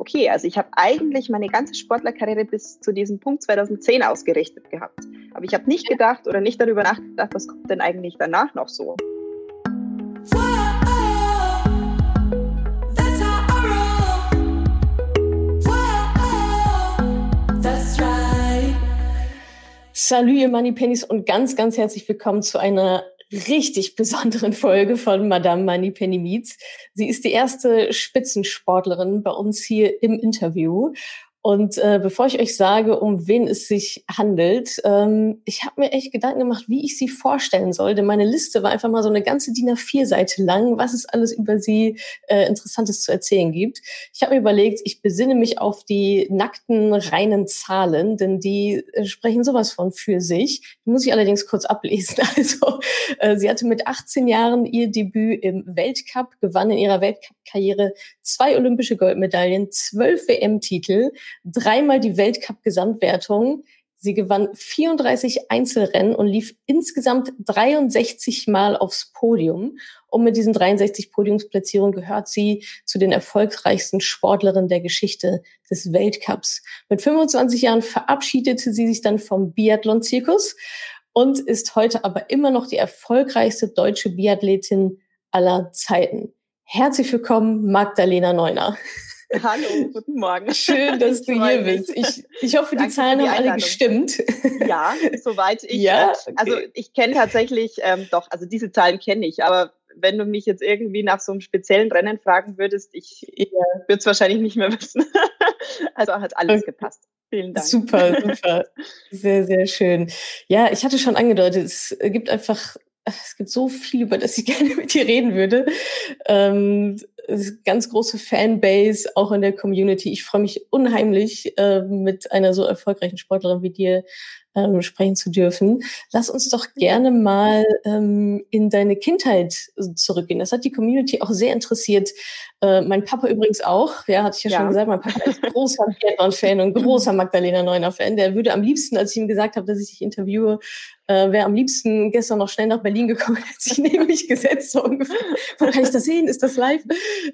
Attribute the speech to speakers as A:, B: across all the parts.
A: okay, also ich habe eigentlich meine ganze Sportlerkarriere bis zu diesem Punkt 2010 ausgerichtet gehabt. Aber ich habe nicht gedacht oder nicht darüber nachgedacht, was kommt denn eigentlich danach noch so.
B: Salut, ihr Money Pennies und ganz, ganz herzlich willkommen zu einer richtig besonderen Folge von Madame Money Penny. Sie ist die erste Spitzensportlerin bei uns hier im Interview und äh, bevor ich euch sage, um wen es sich handelt, ähm, ich habe mir echt Gedanken gemacht, wie ich sie vorstellen soll. Denn meine Liste war einfach mal so eine ganze DIN A4-Seite lang, was es alles über sie äh, Interessantes zu erzählen gibt. Ich habe mir überlegt, ich besinne mich auf die nackten, reinen Zahlen, denn die äh, sprechen sowas von für sich. Die muss ich allerdings kurz ablesen. Also äh, sie hatte mit 18 Jahren ihr Debüt im Weltcup, gewann in ihrer Weltcup-Karriere zwei olympische Goldmedaillen, zwölf WM-Titel, dreimal die Weltcup-Gesamtwertung. Sie gewann 34 Einzelrennen und lief insgesamt 63 Mal aufs Podium. Und mit diesen 63 Podiumsplatzierungen gehört sie zu den erfolgreichsten Sportlerinnen der Geschichte des Weltcups. Mit 25 Jahren verabschiedete sie sich dann vom Biathlon-Zirkus und ist heute aber immer noch die erfolgreichste deutsche Biathletin aller Zeiten. Herzlich willkommen, Magdalena Neuner.
A: Hallo, guten Morgen.
B: Schön, dass du hier bist. Ich, ich hoffe, Danke die Zahlen die haben alle gestimmt.
A: Ja, soweit ich. Ja, okay. Also ich kenne tatsächlich, ähm, doch, also diese Zahlen kenne ich, aber wenn du mich jetzt irgendwie nach so einem speziellen Rennen fragen würdest, ich würde es wahrscheinlich nicht mehr wissen. also hat alles gepasst. Vielen Dank.
B: Super, super. Sehr, sehr schön. Ja, ich hatte schon angedeutet, es gibt einfach es gibt so viel, über das ich gerne mit dir reden würde. Ähm, ganz große Fanbase, auch in der Community. Ich freue mich unheimlich, äh, mit einer so erfolgreichen Sportlerin wie dir ähm, sprechen zu dürfen. Lass uns doch gerne mal ähm, in deine Kindheit zurückgehen. Das hat die Community auch sehr interessiert. Äh, mein Papa übrigens auch, ja, hatte ich ja, ja. schon gesagt, mein Papa ist großer Biathlon-Fan und großer Magdalena Neuner-Fan. Der würde am liebsten, als ich ihm gesagt habe, dass ich dich interviewe, äh, wäre am liebsten gestern noch schnell nach Berlin gekommen, hat sich neben mich gesetzt, so ungefähr. Wo kann ich das sehen? Ist das live?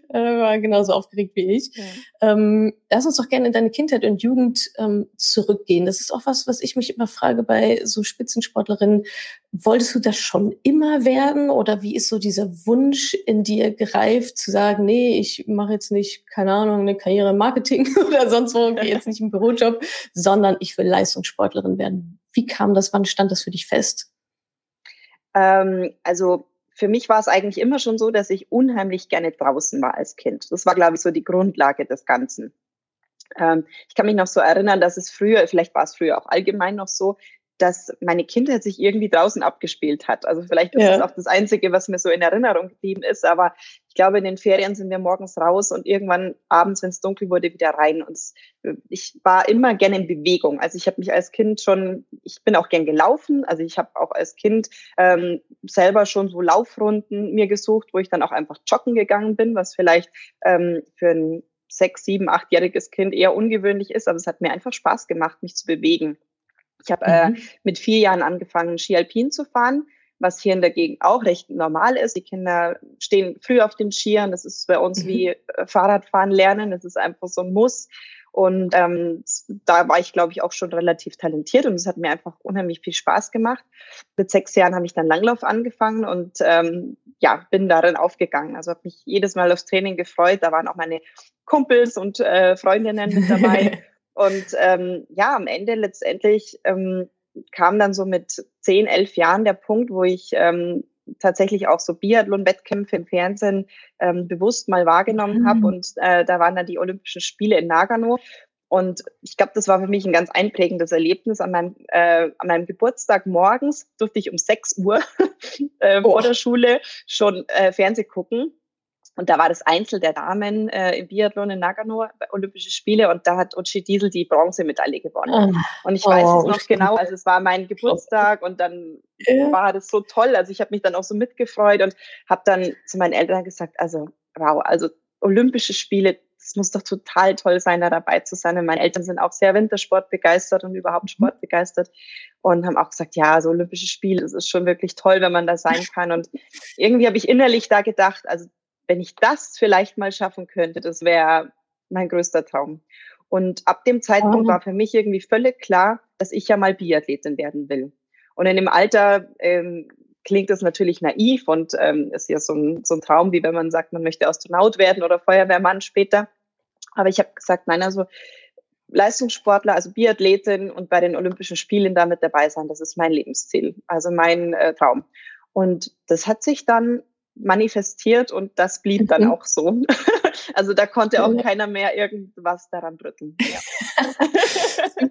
B: Äh, war genauso aufgeregt wie ich. Ja. Ähm, lass uns doch gerne in deine Kindheit und Jugend ähm, zurückgehen. Das ist auch was, was ich mich immer frage bei so Spitzensportlerinnen. Wolltest du das schon immer werden oder wie ist so dieser Wunsch in dir gereift, zu sagen, nee, ich mache jetzt nicht, keine Ahnung, eine Karriere im Marketing oder sonst wo, gehe jetzt nicht im Bürojob, sondern ich will Leistungssportlerin werden. Wie kam das? Wann stand das für dich fest?
A: Ähm, also für mich war es eigentlich immer schon so, dass ich unheimlich gerne draußen war als Kind. Das war, glaube ich, so die Grundlage des Ganzen. Ähm, ich kann mich noch so erinnern, dass es früher, vielleicht war es früher auch allgemein noch so, dass meine Kindheit sich irgendwie draußen abgespielt hat. Also vielleicht ist ja. das auch das Einzige, was mir so in Erinnerung geblieben ist. Aber ich glaube, in den Ferien sind wir morgens raus und irgendwann abends, wenn es dunkel wurde, wieder rein. Und ich war immer gerne in Bewegung. Also ich habe mich als Kind schon, ich bin auch gern gelaufen. Also ich habe auch als Kind ähm, selber schon so Laufrunden mir gesucht, wo ich dann auch einfach joggen gegangen bin, was vielleicht ähm, für ein sechs, sieben, achtjähriges Kind eher ungewöhnlich ist. Aber es hat mir einfach Spaß gemacht, mich zu bewegen. Ich habe äh, mhm. äh, mit vier Jahren angefangen, Ski Alpin zu fahren, was hier in der Gegend auch recht normal ist. Die Kinder stehen früh auf den Skiern. Das ist bei uns mhm. wie äh, Fahrradfahren lernen. Das ist einfach so ein Muss. Und ähm, da war ich, glaube ich, auch schon relativ talentiert und es hat mir einfach unheimlich viel Spaß gemacht. Mit sechs Jahren habe ich dann Langlauf angefangen und ähm, ja, bin darin aufgegangen. Also habe mich jedes Mal aufs Training gefreut. Da waren auch meine Kumpels und äh, Freundinnen mit dabei. Und ähm, ja, am Ende letztendlich ähm, kam dann so mit zehn, elf Jahren der Punkt, wo ich ähm, tatsächlich auch so Biathlon-Wettkämpfe im Fernsehen ähm, bewusst mal wahrgenommen mhm. habe. Und äh, da waren dann die Olympischen Spiele in Nagano. Und ich glaube, das war für mich ein ganz einprägendes Erlebnis. An meinem, äh, an meinem Geburtstag morgens durfte ich um 6 Uhr äh, oh. vor der Schule schon äh, Fernseh gucken. Und da war das Einzel der Damen äh, im Biathlon in Nagano, Olympische Spiele, und da hat Uchi Diesel die Bronzemedaille gewonnen. Oh. Und ich weiß oh, es noch genau, also es war mein Geburtstag und dann ja. war das so toll. Also ich habe mich dann auch so mitgefreut und habe dann zu meinen Eltern gesagt, also wow, also Olympische Spiele, es muss doch total toll sein, da dabei zu sein. Und meine Eltern sind auch sehr Wintersport begeistert und überhaupt mhm. Sport begeistert und haben auch gesagt, ja, so Olympische Spiele, es ist schon wirklich toll, wenn man da sein kann. Und irgendwie habe ich innerlich da gedacht, also wenn ich das vielleicht mal schaffen könnte, das wäre mein größter Traum. Und ab dem Zeitpunkt oh. war für mich irgendwie völlig klar, dass ich ja mal Biathletin werden will. Und in dem Alter ähm, klingt das natürlich naiv und ähm, ist ja so ein, so ein Traum, wie wenn man sagt, man möchte Astronaut werden oder Feuerwehrmann später. Aber ich habe gesagt, nein, also Leistungssportler, also Biathletin und bei den Olympischen Spielen damit dabei sein, das ist mein Lebensziel, also mein äh, Traum. Und das hat sich dann manifestiert und das blieb dann mhm. auch so. Also da konnte auch keiner mehr irgendwas daran rütteln.
B: Ja.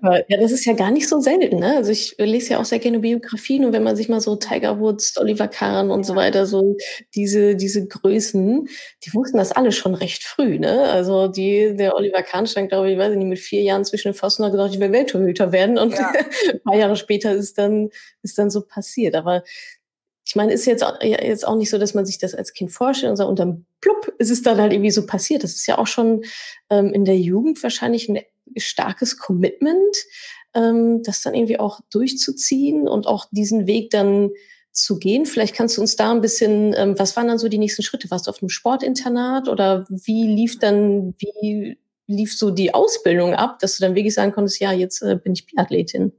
B: ja, das ist ja gar nicht so selten. Ne? Also ich lese ja auch sehr gerne Biografien und wenn man sich mal so Tiger Woods, Oliver Kahn und ja. so weiter, so diese, diese Größen, die wussten das alle schon recht früh. Ne? Also die, der Oliver Kahn stand, glaube ich, weiß ich nicht, mit vier Jahren zwischen den Pfosten und hat gesagt, ich will Welttorhüter werden und ja. ein paar Jahre später ist dann, ist dann so passiert. Aber ich meine, ist jetzt auch, jetzt auch nicht so, dass man sich das als Kind vorstellt und sagt, und dann plupp, ist es dann halt irgendwie so passiert. Das ist ja auch schon ähm, in der Jugend wahrscheinlich ein starkes Commitment, ähm, das dann irgendwie auch durchzuziehen und auch diesen Weg dann zu gehen. Vielleicht kannst du uns da ein bisschen, ähm, was waren dann so die nächsten Schritte? Warst du auf einem Sportinternat oder wie lief dann, wie lief so die Ausbildung ab, dass du dann wirklich sagen konntest, ja, jetzt äh, bin ich Biathletin?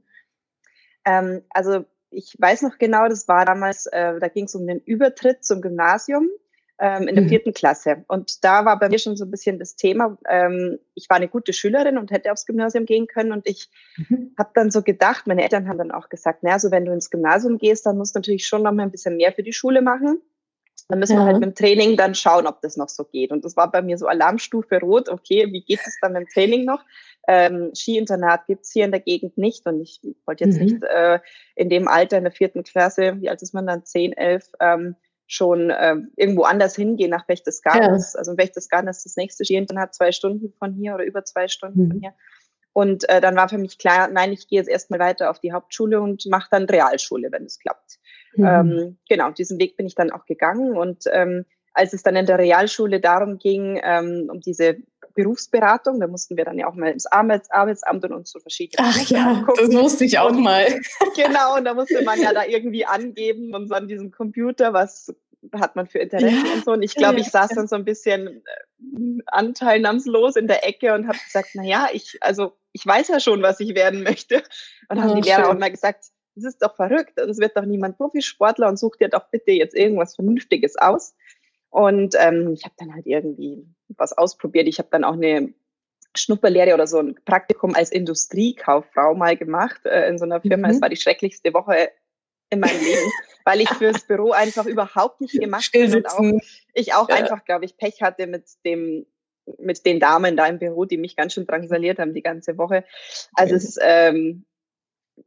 A: Ähm, also ich weiß noch genau, das war damals, äh, da ging es um den Übertritt zum Gymnasium ähm, in der mhm. vierten Klasse. Und da war bei mir schon so ein bisschen das Thema, ähm, ich war eine gute Schülerin und hätte aufs Gymnasium gehen können. Und ich mhm. habe dann so gedacht, meine Eltern haben dann auch gesagt, naja, so wenn du ins Gymnasium gehst, dann musst du natürlich schon noch mal ein bisschen mehr für die Schule machen. Dann müssen ja. wir halt mit dem Training dann schauen, ob das noch so geht. Und das war bei mir so Alarmstufe rot. Okay, wie geht es dann mit dem Training noch? Ähm, Skiinternat gibt's hier in der Gegend nicht. Und ich wollte jetzt mhm. nicht äh, in dem Alter in der vierten Klasse, wie alt ist man dann, zehn, elf, ähm, schon äh, irgendwo anders hingehen nach Berchtesgaden. Ja. Also Berchtesgaden ist das nächste Skiinternat, zwei Stunden von hier oder über zwei Stunden mhm. von hier. Und äh, dann war für mich klar, nein, ich gehe jetzt erstmal weiter auf die Hauptschule und mache dann Realschule, wenn es klappt. Mhm. Ähm, genau, diesen Weg bin ich dann auch gegangen. Und ähm, als es dann in der Realschule darum ging, ähm, um diese Berufsberatung. Da mussten wir dann ja auch mal ins Arbeitsamt und uns so verschiedene.
B: Ach ja, angucken. das wusste ich auch und, mal.
A: genau, und da musste man ja da irgendwie angeben und so an diesem Computer, was hat man für Interesse ja. und so. Und ich glaube, ich saß dann so ein bisschen äh, anteilnahmslos in der Ecke und habe gesagt, na ja, ich, also ich weiß ja schon, was ich werden möchte. Und haben oh, die Lehrer schön. auch mal gesagt, das ist doch verrückt, das wird doch niemand Profisportler und such dir doch bitte jetzt irgendwas Vernünftiges aus. Und ähm, ich habe dann halt irgendwie was ausprobiert. Ich habe dann auch eine Schnupperlehre oder so ein Praktikum als Industriekauffrau mal gemacht äh, in so einer Firma. Mhm. Es war die schrecklichste Woche in meinem Leben, weil ich fürs Büro einfach überhaupt nicht gemacht bin und auch, ich auch ja. einfach, glaube ich, Pech hatte mit dem mit den Damen da im Büro, die mich ganz schön drangsaliert haben die ganze Woche. Also okay. es, ähm,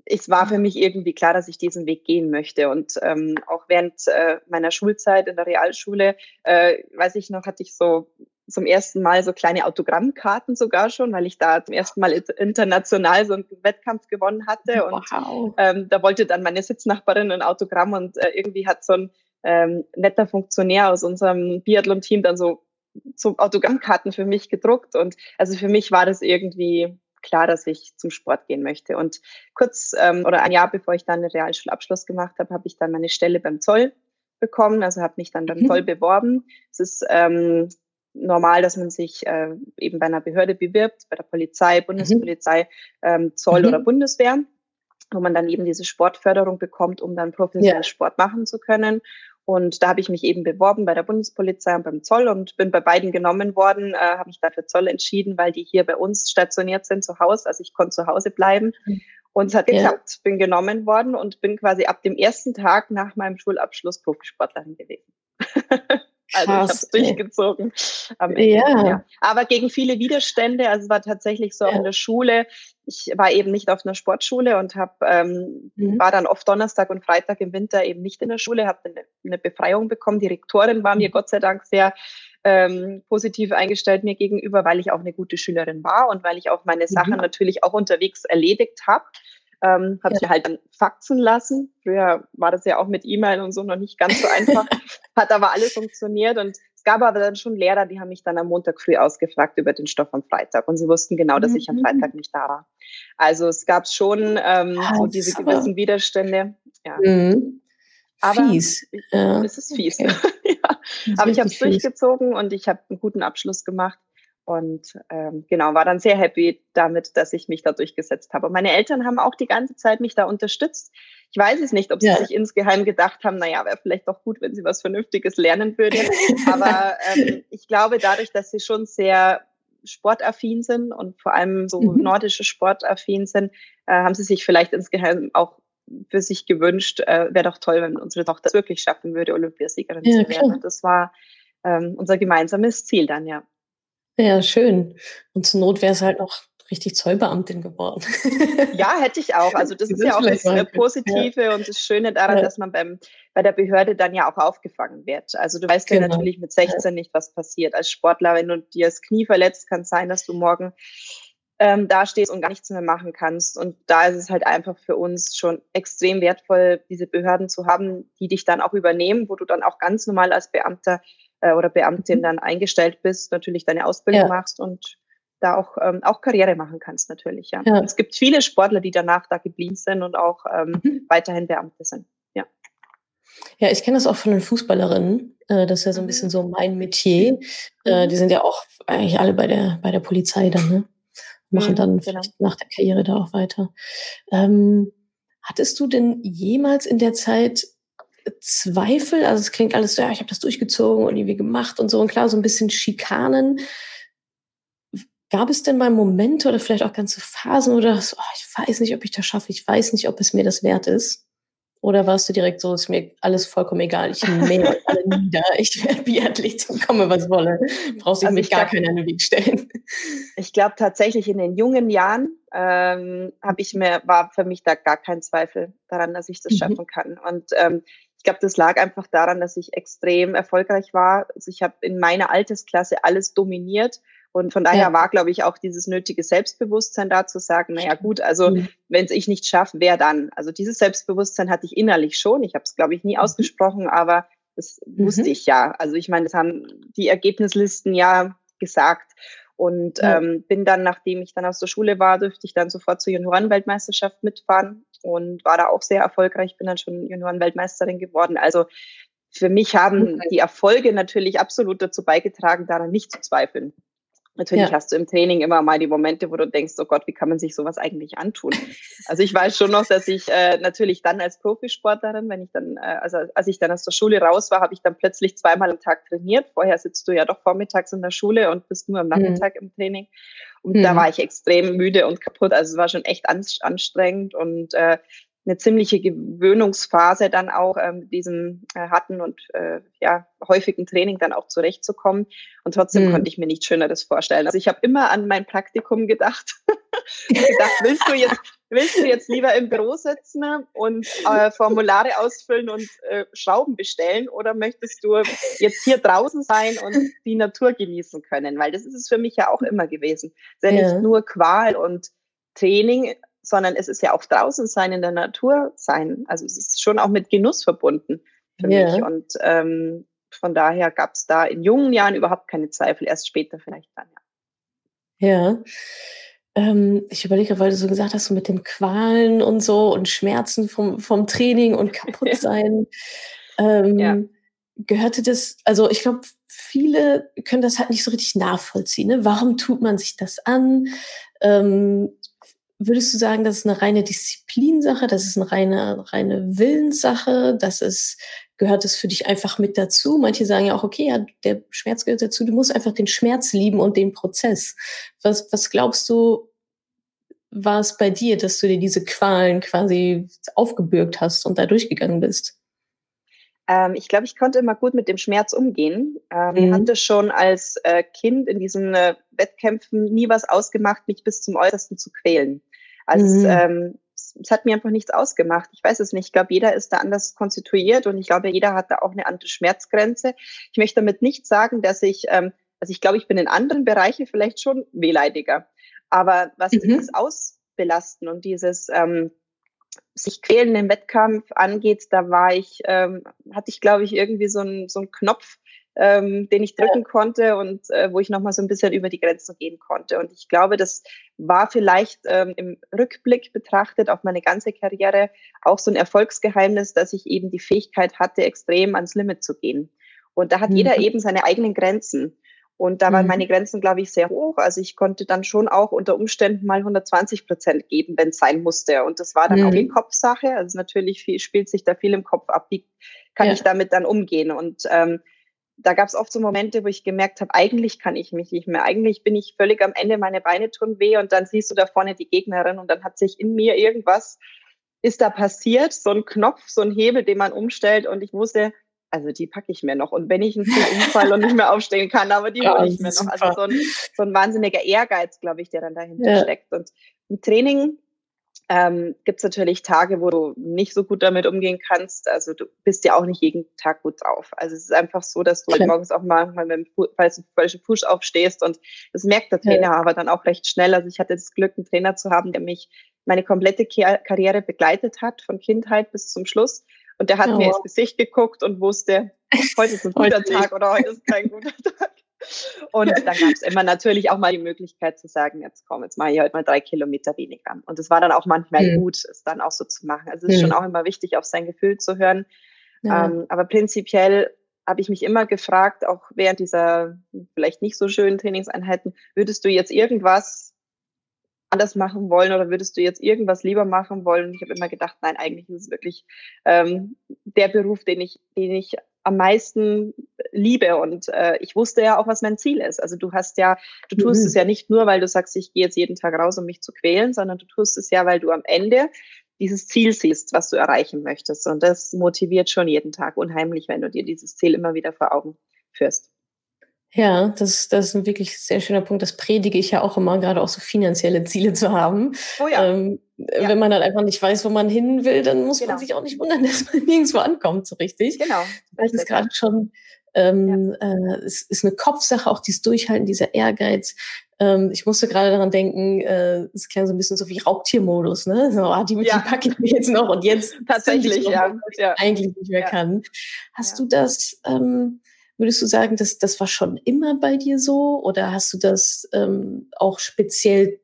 A: es war für mich irgendwie klar, dass ich diesen Weg gehen möchte. Und ähm, auch während äh, meiner Schulzeit in der Realschule, äh, weiß ich noch, hatte ich so zum ersten Mal so kleine Autogrammkarten sogar schon, weil ich da zum ersten Mal international so einen Wettkampf gewonnen hatte. Und wow. ähm, da wollte dann meine Sitznachbarin ein Autogramm und äh, irgendwie hat so ein ähm, netter Funktionär aus unserem Biathlon-Team dann so, so Autogrammkarten für mich gedruckt. Und also für mich war das irgendwie klar, dass ich zum Sport gehen möchte. Und kurz ähm, oder ein Jahr bevor ich dann den Realschulabschluss gemacht habe, habe ich dann meine Stelle beim Zoll bekommen, also habe mich dann beim mhm. Zoll beworben. Es ist ähm, normal, dass man sich äh, eben bei einer Behörde bewirbt, bei der Polizei, Bundespolizei, ähm, Zoll mhm. oder Bundeswehr, wo man dann eben diese Sportförderung bekommt, um dann professionell ja. Sport machen zu können. Und da habe ich mich eben beworben bei der Bundespolizei und beim Zoll und bin bei beiden genommen worden, äh, habe mich dafür Zoll entschieden, weil die hier bei uns stationiert sind zu Hause. Also ich konnte zu Hause bleiben. Mhm. Und es hat geklappt, ja. bin genommen worden und bin quasi ab dem ersten Tag nach meinem Schulabschluss Profisportlerin gewesen. Also Krass, ich habe es durchgezogen. Ende, ja. ja. Aber gegen viele Widerstände. Also es war tatsächlich so ja. in der Schule. Ich war eben nicht auf einer Sportschule und hab, ähm, mhm. war dann oft Donnerstag und Freitag im Winter eben nicht in der Schule, habe eine, eine Befreiung bekommen. Die Rektorin war mir mhm. Gott sei Dank sehr ähm, positiv eingestellt mir gegenüber, weil ich auch eine gute Schülerin war und weil ich auch meine Sachen mhm. natürlich auch unterwegs erledigt habe ähm, habe ja. sie halt dann faxen lassen. Früher war das ja auch mit E-Mail und so noch nicht ganz so einfach, hat aber alles funktioniert und es gab aber dann schon Lehrer, die haben mich dann am Montag früh ausgefragt über den Stoff am Freitag und sie wussten genau, dass ich am mhm. Freitag nicht da war. Also es gab schon ähm, ja, so diese gewissen Widerstände. Ja. Mhm. Aber fies. Ja. Es ist fies. Okay. ja. Aber ich habe es durchgezogen und ich habe einen guten Abschluss gemacht Und ähm, genau, war dann sehr happy damit, dass ich mich da durchgesetzt habe. Und meine Eltern haben auch die ganze Zeit mich da unterstützt. Ich weiß es nicht, ob sie ja. sich insgeheim gedacht haben, naja, wäre vielleicht doch gut, wenn sie was Vernünftiges lernen würden. Aber ähm, ich glaube, dadurch, dass sie schon sehr sportaffin sind und vor allem so mhm. nordische sportaffin sind, äh, haben sie sich vielleicht insgeheim auch für sich gewünscht, äh, wäre doch toll, wenn unsere Tochter es wirklich schaffen würde, Olympiasiegerin ja, zu werden. Klar. Das war ähm, unser gemeinsames Ziel dann, ja.
B: Ja, schön. Und zur Not wäre es halt noch richtig Zollbeamtin geworden.
A: ja, hätte ich auch. Also das ist ja auch das äh, Positive ja. und das Schöne daran, ja. dass man beim, bei der Behörde dann ja auch aufgefangen wird. Also du weißt genau. ja natürlich mit 16 ja. nicht, was passiert. Als Sportler, wenn du dir das Knie verletzt, kann es sein, dass du morgen ähm, da stehst und gar nichts mehr machen kannst. Und da ist es halt einfach für uns schon extrem wertvoll, diese Behörden zu haben, die dich dann auch übernehmen, wo du dann auch ganz normal als Beamter äh, oder Beamtin mhm. dann eingestellt bist, natürlich deine Ausbildung ja. machst und da auch, ähm, auch Karriere machen kannst natürlich. Ja. ja. Es gibt viele Sportler, die danach da geblieben sind und auch ähm, mhm. weiterhin Beamte sind. Ja.
B: Ja, ich kenne das auch von den Fußballerinnen. Äh, das ist ja so ein bisschen mhm. so mein Metier. Äh, die sind ja auch eigentlich alle bei der, bei der Polizei dann, ne? Machen dann genau. nach der Karriere da auch weiter. Ähm, hattest du denn jemals in der Zeit Zweifel? Also es klingt alles so, ja, ich habe das durchgezogen und irgendwie gemacht und so. Und klar, so ein bisschen Schikanen. Gab es denn mal Momente oder vielleicht auch ganze Phasen, oder so, oh, ich weiß nicht, ob ich das schaffe, ich weiß nicht, ob es mir das wert ist? Oder warst du direkt so, ist mir alles vollkommen egal, ich mähe alle nieder, ich werde Biathletin, komme was wolle, brauchst du also mich gar keiner in den Weg stellen.
A: Ich glaube tatsächlich in den jungen Jahren ähm, habe ich mir, war für mich da gar kein Zweifel daran, dass ich das mhm. schaffen kann. Und ähm, ich glaube, das lag einfach daran, dass ich extrem erfolgreich war. Also ich habe in meiner Altersklasse alles dominiert und von daher ja. war, glaube ich, auch dieses nötige Selbstbewusstsein da zu sagen, naja gut, also mhm. wenn es ich nicht schaffe, wer dann? Also dieses Selbstbewusstsein hatte ich innerlich schon. Ich habe es, glaube ich, nie mhm. ausgesprochen, aber das mhm. wusste ich ja. Also ich meine, das haben die Ergebnislisten ja gesagt. Und ja. ähm, bin dann, nachdem ich dann aus der Schule war, dürfte ich dann sofort zur Juniorenweltmeisterschaft mitfahren und war da auch sehr erfolgreich. Bin dann schon Juniorenweltmeisterin geworden. Also für mich haben die Erfolge natürlich absolut dazu beigetragen, daran nicht zu zweifeln. Natürlich ja. hast du im Training immer mal die Momente, wo du denkst, oh Gott, wie kann man sich sowas eigentlich antun? Also ich weiß schon noch, dass ich äh, natürlich dann als Profisportlerin, wenn ich dann, äh, also als ich dann aus der Schule raus war, habe ich dann plötzlich zweimal am Tag trainiert. Vorher sitzt du ja doch vormittags in der Schule und bist nur am mhm. Nachmittag mhm. im Training. Und mhm. da war ich extrem müde und kaputt. Also es war schon echt anstrengend und äh, eine ziemliche Gewöhnungsphase dann auch ähm, diesem äh, harten und äh, ja, häufigen Training dann auch zurechtzukommen. Und trotzdem mhm. konnte ich mir nichts Schöneres vorstellen. Also ich habe immer an mein Praktikum gedacht. gedacht, willst du jetzt, willst du jetzt lieber im Büro sitzen und äh, Formulare ausfüllen und äh, Schrauben bestellen oder möchtest du jetzt hier draußen sein und die Natur genießen können? Weil das ist es für mich ja auch immer gewesen. Es ist ja, ja. nicht nur Qual und Training, sondern es ist ja auch draußen sein, in der Natur sein. Also es ist schon auch mit Genuss verbunden für yeah. mich. Und ähm, von daher gab es da in jungen Jahren überhaupt keine Zweifel, erst später vielleicht dann,
B: ja. Ja. Ähm, ich überlege, weil du so gesagt hast, so mit den Qualen und so und Schmerzen vom, vom Training und kaputt sein. ähm, ja. Gehörte das, also ich glaube, viele können das halt nicht so richtig nachvollziehen. Ne? Warum tut man sich das an? Ähm, Würdest du sagen, das ist eine reine Disziplinsache, das ist eine reine, reine Willenssache, das ist, gehört es für dich einfach mit dazu? Manche sagen ja auch, okay, ja, der Schmerz gehört dazu, du musst einfach den Schmerz lieben und den Prozess. Was, was glaubst du, war es bei dir, dass du dir diese Qualen quasi aufgebürgt hast und da durchgegangen bist?
A: Ähm, ich glaube, ich konnte immer gut mit dem Schmerz umgehen. Ähm, mhm. hatte schon als äh, Kind in diesen äh, Wettkämpfen nie was ausgemacht, mich bis zum Äußersten zu quälen. Also mhm. ähm, es hat mir einfach nichts ausgemacht. Ich weiß es nicht. Ich glaube, jeder ist da anders konstituiert und ich glaube, jeder hat da auch eine andere Schmerzgrenze. Ich möchte damit nicht sagen, dass ich, ähm, also ich glaube, ich bin in anderen Bereichen vielleicht schon wehleidiger. Aber was mhm. dieses Ausbelasten und dieses ähm, sich quälen im Wettkampf angeht, da war ich, ähm, hatte ich, glaube ich, irgendwie so einen so einen Knopf, ähm, den ich drücken konnte und äh, wo ich nochmal so ein bisschen über die Grenzen gehen konnte. Und ich glaube, das war vielleicht ähm, im Rückblick betrachtet auf meine ganze Karriere auch so ein Erfolgsgeheimnis, dass ich eben die Fähigkeit hatte, extrem ans Limit zu gehen. Und da hat mhm. jeder eben seine eigenen Grenzen. Und da waren mhm. meine Grenzen, glaube ich, sehr hoch. Also ich konnte dann schon auch unter Umständen mal 120 Prozent geben, wenn es sein musste. Und das war dann mhm. auch die Kopfsache. Also natürlich viel, spielt sich da viel im Kopf ab. Wie kann ja. ich damit dann umgehen? Und ähm, da gab es oft so Momente, wo ich gemerkt habe, eigentlich kann ich mich nicht mehr. Eigentlich bin ich völlig am Ende, meine Beine tun weh und dann siehst du da vorne die Gegnerin und dann hat sich in mir irgendwas, ist da passiert, so ein Knopf, so ein Hebel, den man umstellt und ich wusste, also die packe ich mir noch. Und wenn ich einen umfalle und nicht mehr aufstehen kann, aber die hole ich mir noch. Also so ein, so ein wahnsinniger Ehrgeiz, glaube ich, der dann dahinter ja. steckt. Und im Training ähm, gibt es natürlich Tage, wo du nicht so gut damit umgehen kannst. Also du bist ja auch nicht jeden Tag gut drauf. Also es ist einfach so, dass du halt morgens auch mal, mal mit dem falschen Fuß aufstehst und das merkt der Trainer ja. aber dann auch recht schnell. Also ich hatte das Glück, einen Trainer zu haben, der mich meine komplette Karriere begleitet hat, von Kindheit bis zum Schluss. Und der hat oh. mir ins Gesicht geguckt und wusste, heute ist ein guter Tag oder heute ist kein guter Tag. Und dann gab es immer natürlich auch mal die Möglichkeit zu sagen, jetzt komm, jetzt mache ich heute mal drei Kilometer weniger. Und es war dann auch manchmal mhm. gut, es dann auch so zu machen. Also es ist mhm. schon auch immer wichtig, auf sein Gefühl zu hören. Ja. Ähm, aber prinzipiell habe ich mich immer gefragt, auch während dieser vielleicht nicht so schönen Trainingseinheiten, würdest du jetzt irgendwas anders machen wollen oder würdest du jetzt irgendwas lieber machen wollen? Ich habe immer gedacht, nein, eigentlich ist es wirklich ähm, der Beruf, den ich, den ich am meisten liebe. Und äh, ich wusste ja auch, was mein Ziel ist. Also du hast ja, du tust mhm. es ja nicht nur, weil du sagst, ich gehe jetzt jeden Tag raus, um mich zu quälen, sondern du tust es ja, weil du am Ende dieses Ziel siehst, was du erreichen möchtest. Und das motiviert schon jeden Tag unheimlich, wenn du dir dieses Ziel immer wieder vor Augen führst.
B: Ja, das, das ist ein wirklich sehr schöner Punkt. Das predige ich ja auch immer, gerade auch so finanzielle Ziele zu haben. Oh ja. Ähm, ja. Wenn man dann einfach nicht weiß, wo man hin will, dann muss genau. man sich auch nicht wundern, dass man nirgendwo ankommt, so richtig. Genau. Das ist gerade schon, ähm, ja. äh, es ist eine Kopfsache, auch dieses Durchhalten, dieser Ehrgeiz. Ähm, ich musste gerade daran denken, äh, es klang so ein bisschen so wie Raubtiermodus, ne? So, ah, die, ja. die packe ich mir jetzt noch und jetzt
A: tatsächlich, ja.
B: ich ja. eigentlich nicht mehr kann. Hast du das, ähm, Würdest du sagen, dass das war schon immer bei dir so oder hast du das ähm, auch speziell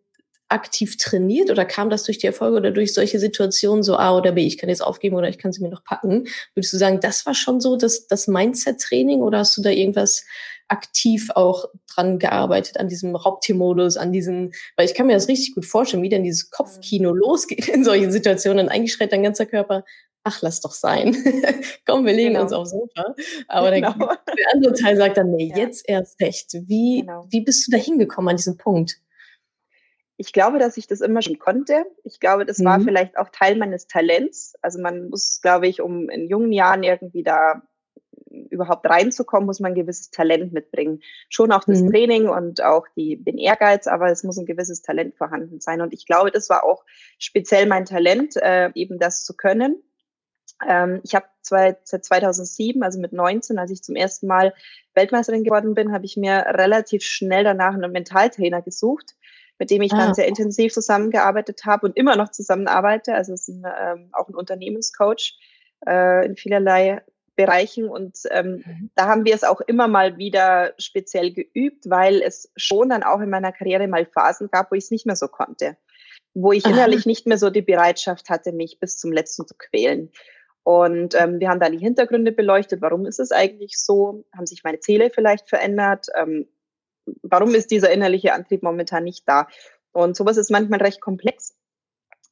B: aktiv trainiert oder kam das durch die Erfolge oder durch solche Situationen so A oder B, ich kann jetzt aufgeben oder ich kann sie mir noch packen? Würdest du sagen, das war schon so das, das Mindset-Training oder hast du da irgendwas aktiv auch dran gearbeitet, an diesem Raubtiermodus, an diesen, weil ich kann mir das richtig gut vorstellen, wie denn dieses Kopfkino losgeht in solchen Situationen. Eigentlich schreit dein ganzer Körper, ach, lass doch sein. Komm, wir legen genau. uns aufs Sofa. Aber genau. der, der, andere Teil sagt dann, nee, ja. jetzt erst recht. Wie, genau. wie bist du da hingekommen an diesem Punkt?
A: Ich glaube, dass ich das immer schon konnte. Ich glaube, das mhm. war vielleicht auch Teil meines Talents. Also man muss, glaube ich, um in jungen Jahren irgendwie da überhaupt reinzukommen, muss man ein gewisses Talent mitbringen. Schon auch das mhm. Training und auch die, den Ehrgeiz, aber es muss ein gewisses Talent vorhanden sein. Und ich glaube, das war auch speziell mein Talent, äh, eben das zu können. Ähm, ich habe seit 2007, also mit 19, als ich zum ersten Mal Weltmeisterin geworden bin, habe ich mir relativ schnell danach einen Mentaltrainer gesucht, mit dem ich ah. dann sehr intensiv zusammengearbeitet habe und immer noch zusammenarbeite. Also es ist ein, ähm, auch ein Unternehmenscoach äh, in vielerlei Bereichen und ähm, mhm. da haben wir es auch immer mal wieder speziell geübt, weil es schon dann auch in meiner Karriere mal Phasen gab, wo ich es nicht mehr so konnte, wo ich innerlich nicht mehr so die Bereitschaft hatte, mich bis zum letzten zu quälen. Und ähm, wir haben dann die Hintergründe beleuchtet. Warum ist es eigentlich so? Haben sich meine Ziele vielleicht verändert? Ähm, warum ist dieser innerliche Antrieb momentan nicht da? Und sowas ist manchmal recht komplex,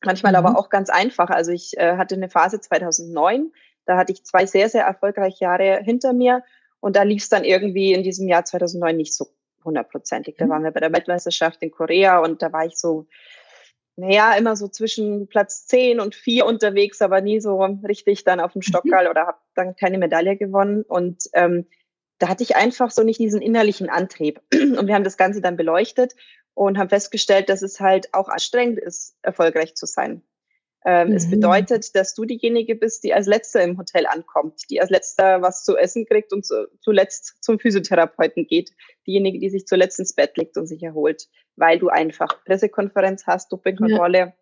A: manchmal mhm. aber auch ganz einfach. Also ich äh, hatte eine Phase 2009, da hatte ich zwei sehr, sehr erfolgreiche Jahre hinter mir und da lief es dann irgendwie in diesem Jahr 2009 nicht so hundertprozentig. Da mhm. waren wir bei der Weltmeisterschaft in Korea und da war ich so naja, immer so zwischen Platz 10 und 4 unterwegs, aber nie so richtig dann auf dem mhm. Stockerl oder habe dann keine Medaille gewonnen. Und ähm, da hatte ich einfach so nicht diesen innerlichen Antrieb. Und wir haben das Ganze dann beleuchtet und haben festgestellt, dass es halt auch anstrengend ist, erfolgreich zu sein. Ähm, mhm. Es bedeutet, dass du diejenige bist, die als Letzter im Hotel ankommt, die als Letzter was zu essen kriegt und zu, zuletzt zum Physiotherapeuten geht, diejenige, die sich zuletzt ins Bett legt und sich erholt, weil du einfach Pressekonferenz hast, Dopingkontrolle. Ja.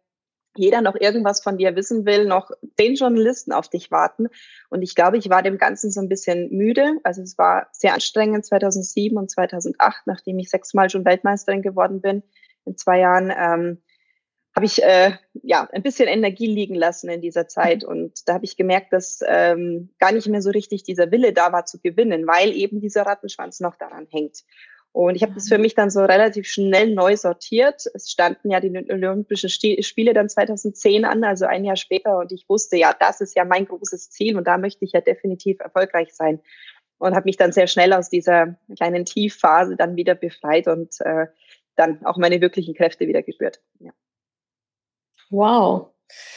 A: Jeder noch irgendwas von dir wissen will, noch zehn Journalisten auf dich warten. Und ich glaube, ich war dem Ganzen so ein bisschen müde. Also es war sehr anstrengend 2007 und 2008, nachdem ich sechsmal schon Weltmeisterin geworden bin in zwei Jahren. Ähm, habe ich äh, ja ein bisschen Energie liegen lassen in dieser Zeit. Mhm. Und da habe ich gemerkt, dass ähm, gar nicht mehr so richtig dieser Wille da war zu gewinnen, weil eben dieser Rattenschwanz noch daran hängt. Und ich habe das für mich dann so relativ schnell neu sortiert. Es standen ja die Olympischen Spiele dann 2010 an, also ein Jahr später. Und ich wusste, ja, das ist ja mein großes Ziel und da möchte ich ja definitiv erfolgreich sein. Und habe mich dann sehr schnell aus dieser kleinen Tiefphase dann wieder befreit und äh, dann auch meine wirklichen Kräfte wieder gespürt. Ja.
B: Wow.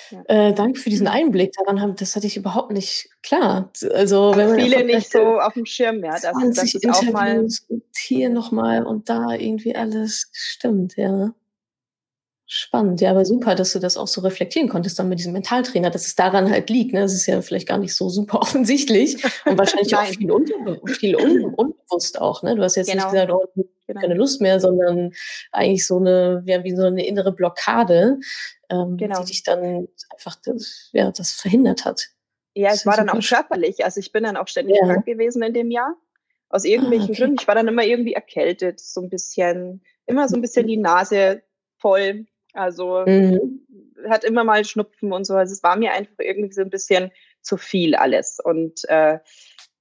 B: Ja. Äh, danke für diesen Einblick. Daran haben, das hatte ich überhaupt nicht klar. Also
A: wenn man viele nicht so auf dem Schirm, ja,
B: das, das ist auch mal hier nochmal und da irgendwie alles stimmt, ja. Spannend, ja, aber super, dass du das auch so reflektieren konntest dann mit diesem Mentaltrainer, dass es daran halt liegt. Ne? Das ist ja vielleicht gar nicht so super offensichtlich und wahrscheinlich auch viel, unbe viel un unbewusst auch. Ne? Du hast jetzt genau. nicht gesagt, oh, genau. keine Lust mehr, sondern eigentlich so eine, ja, wie so eine innere Blockade, ähm, genau. die dich dann einfach das, ja, das verhindert hat.
A: Ja, es war dann auch körperlich. Also ich bin dann auch ständig ja. krank gewesen in dem Jahr. Aus irgendwelchen ah, okay. Gründen. Ich war dann immer irgendwie erkältet, so ein bisschen, immer so ein bisschen die Nase voll also mhm. hat immer mal Schnupfen und so. Also es war mir einfach irgendwie so ein bisschen zu viel alles. Und äh,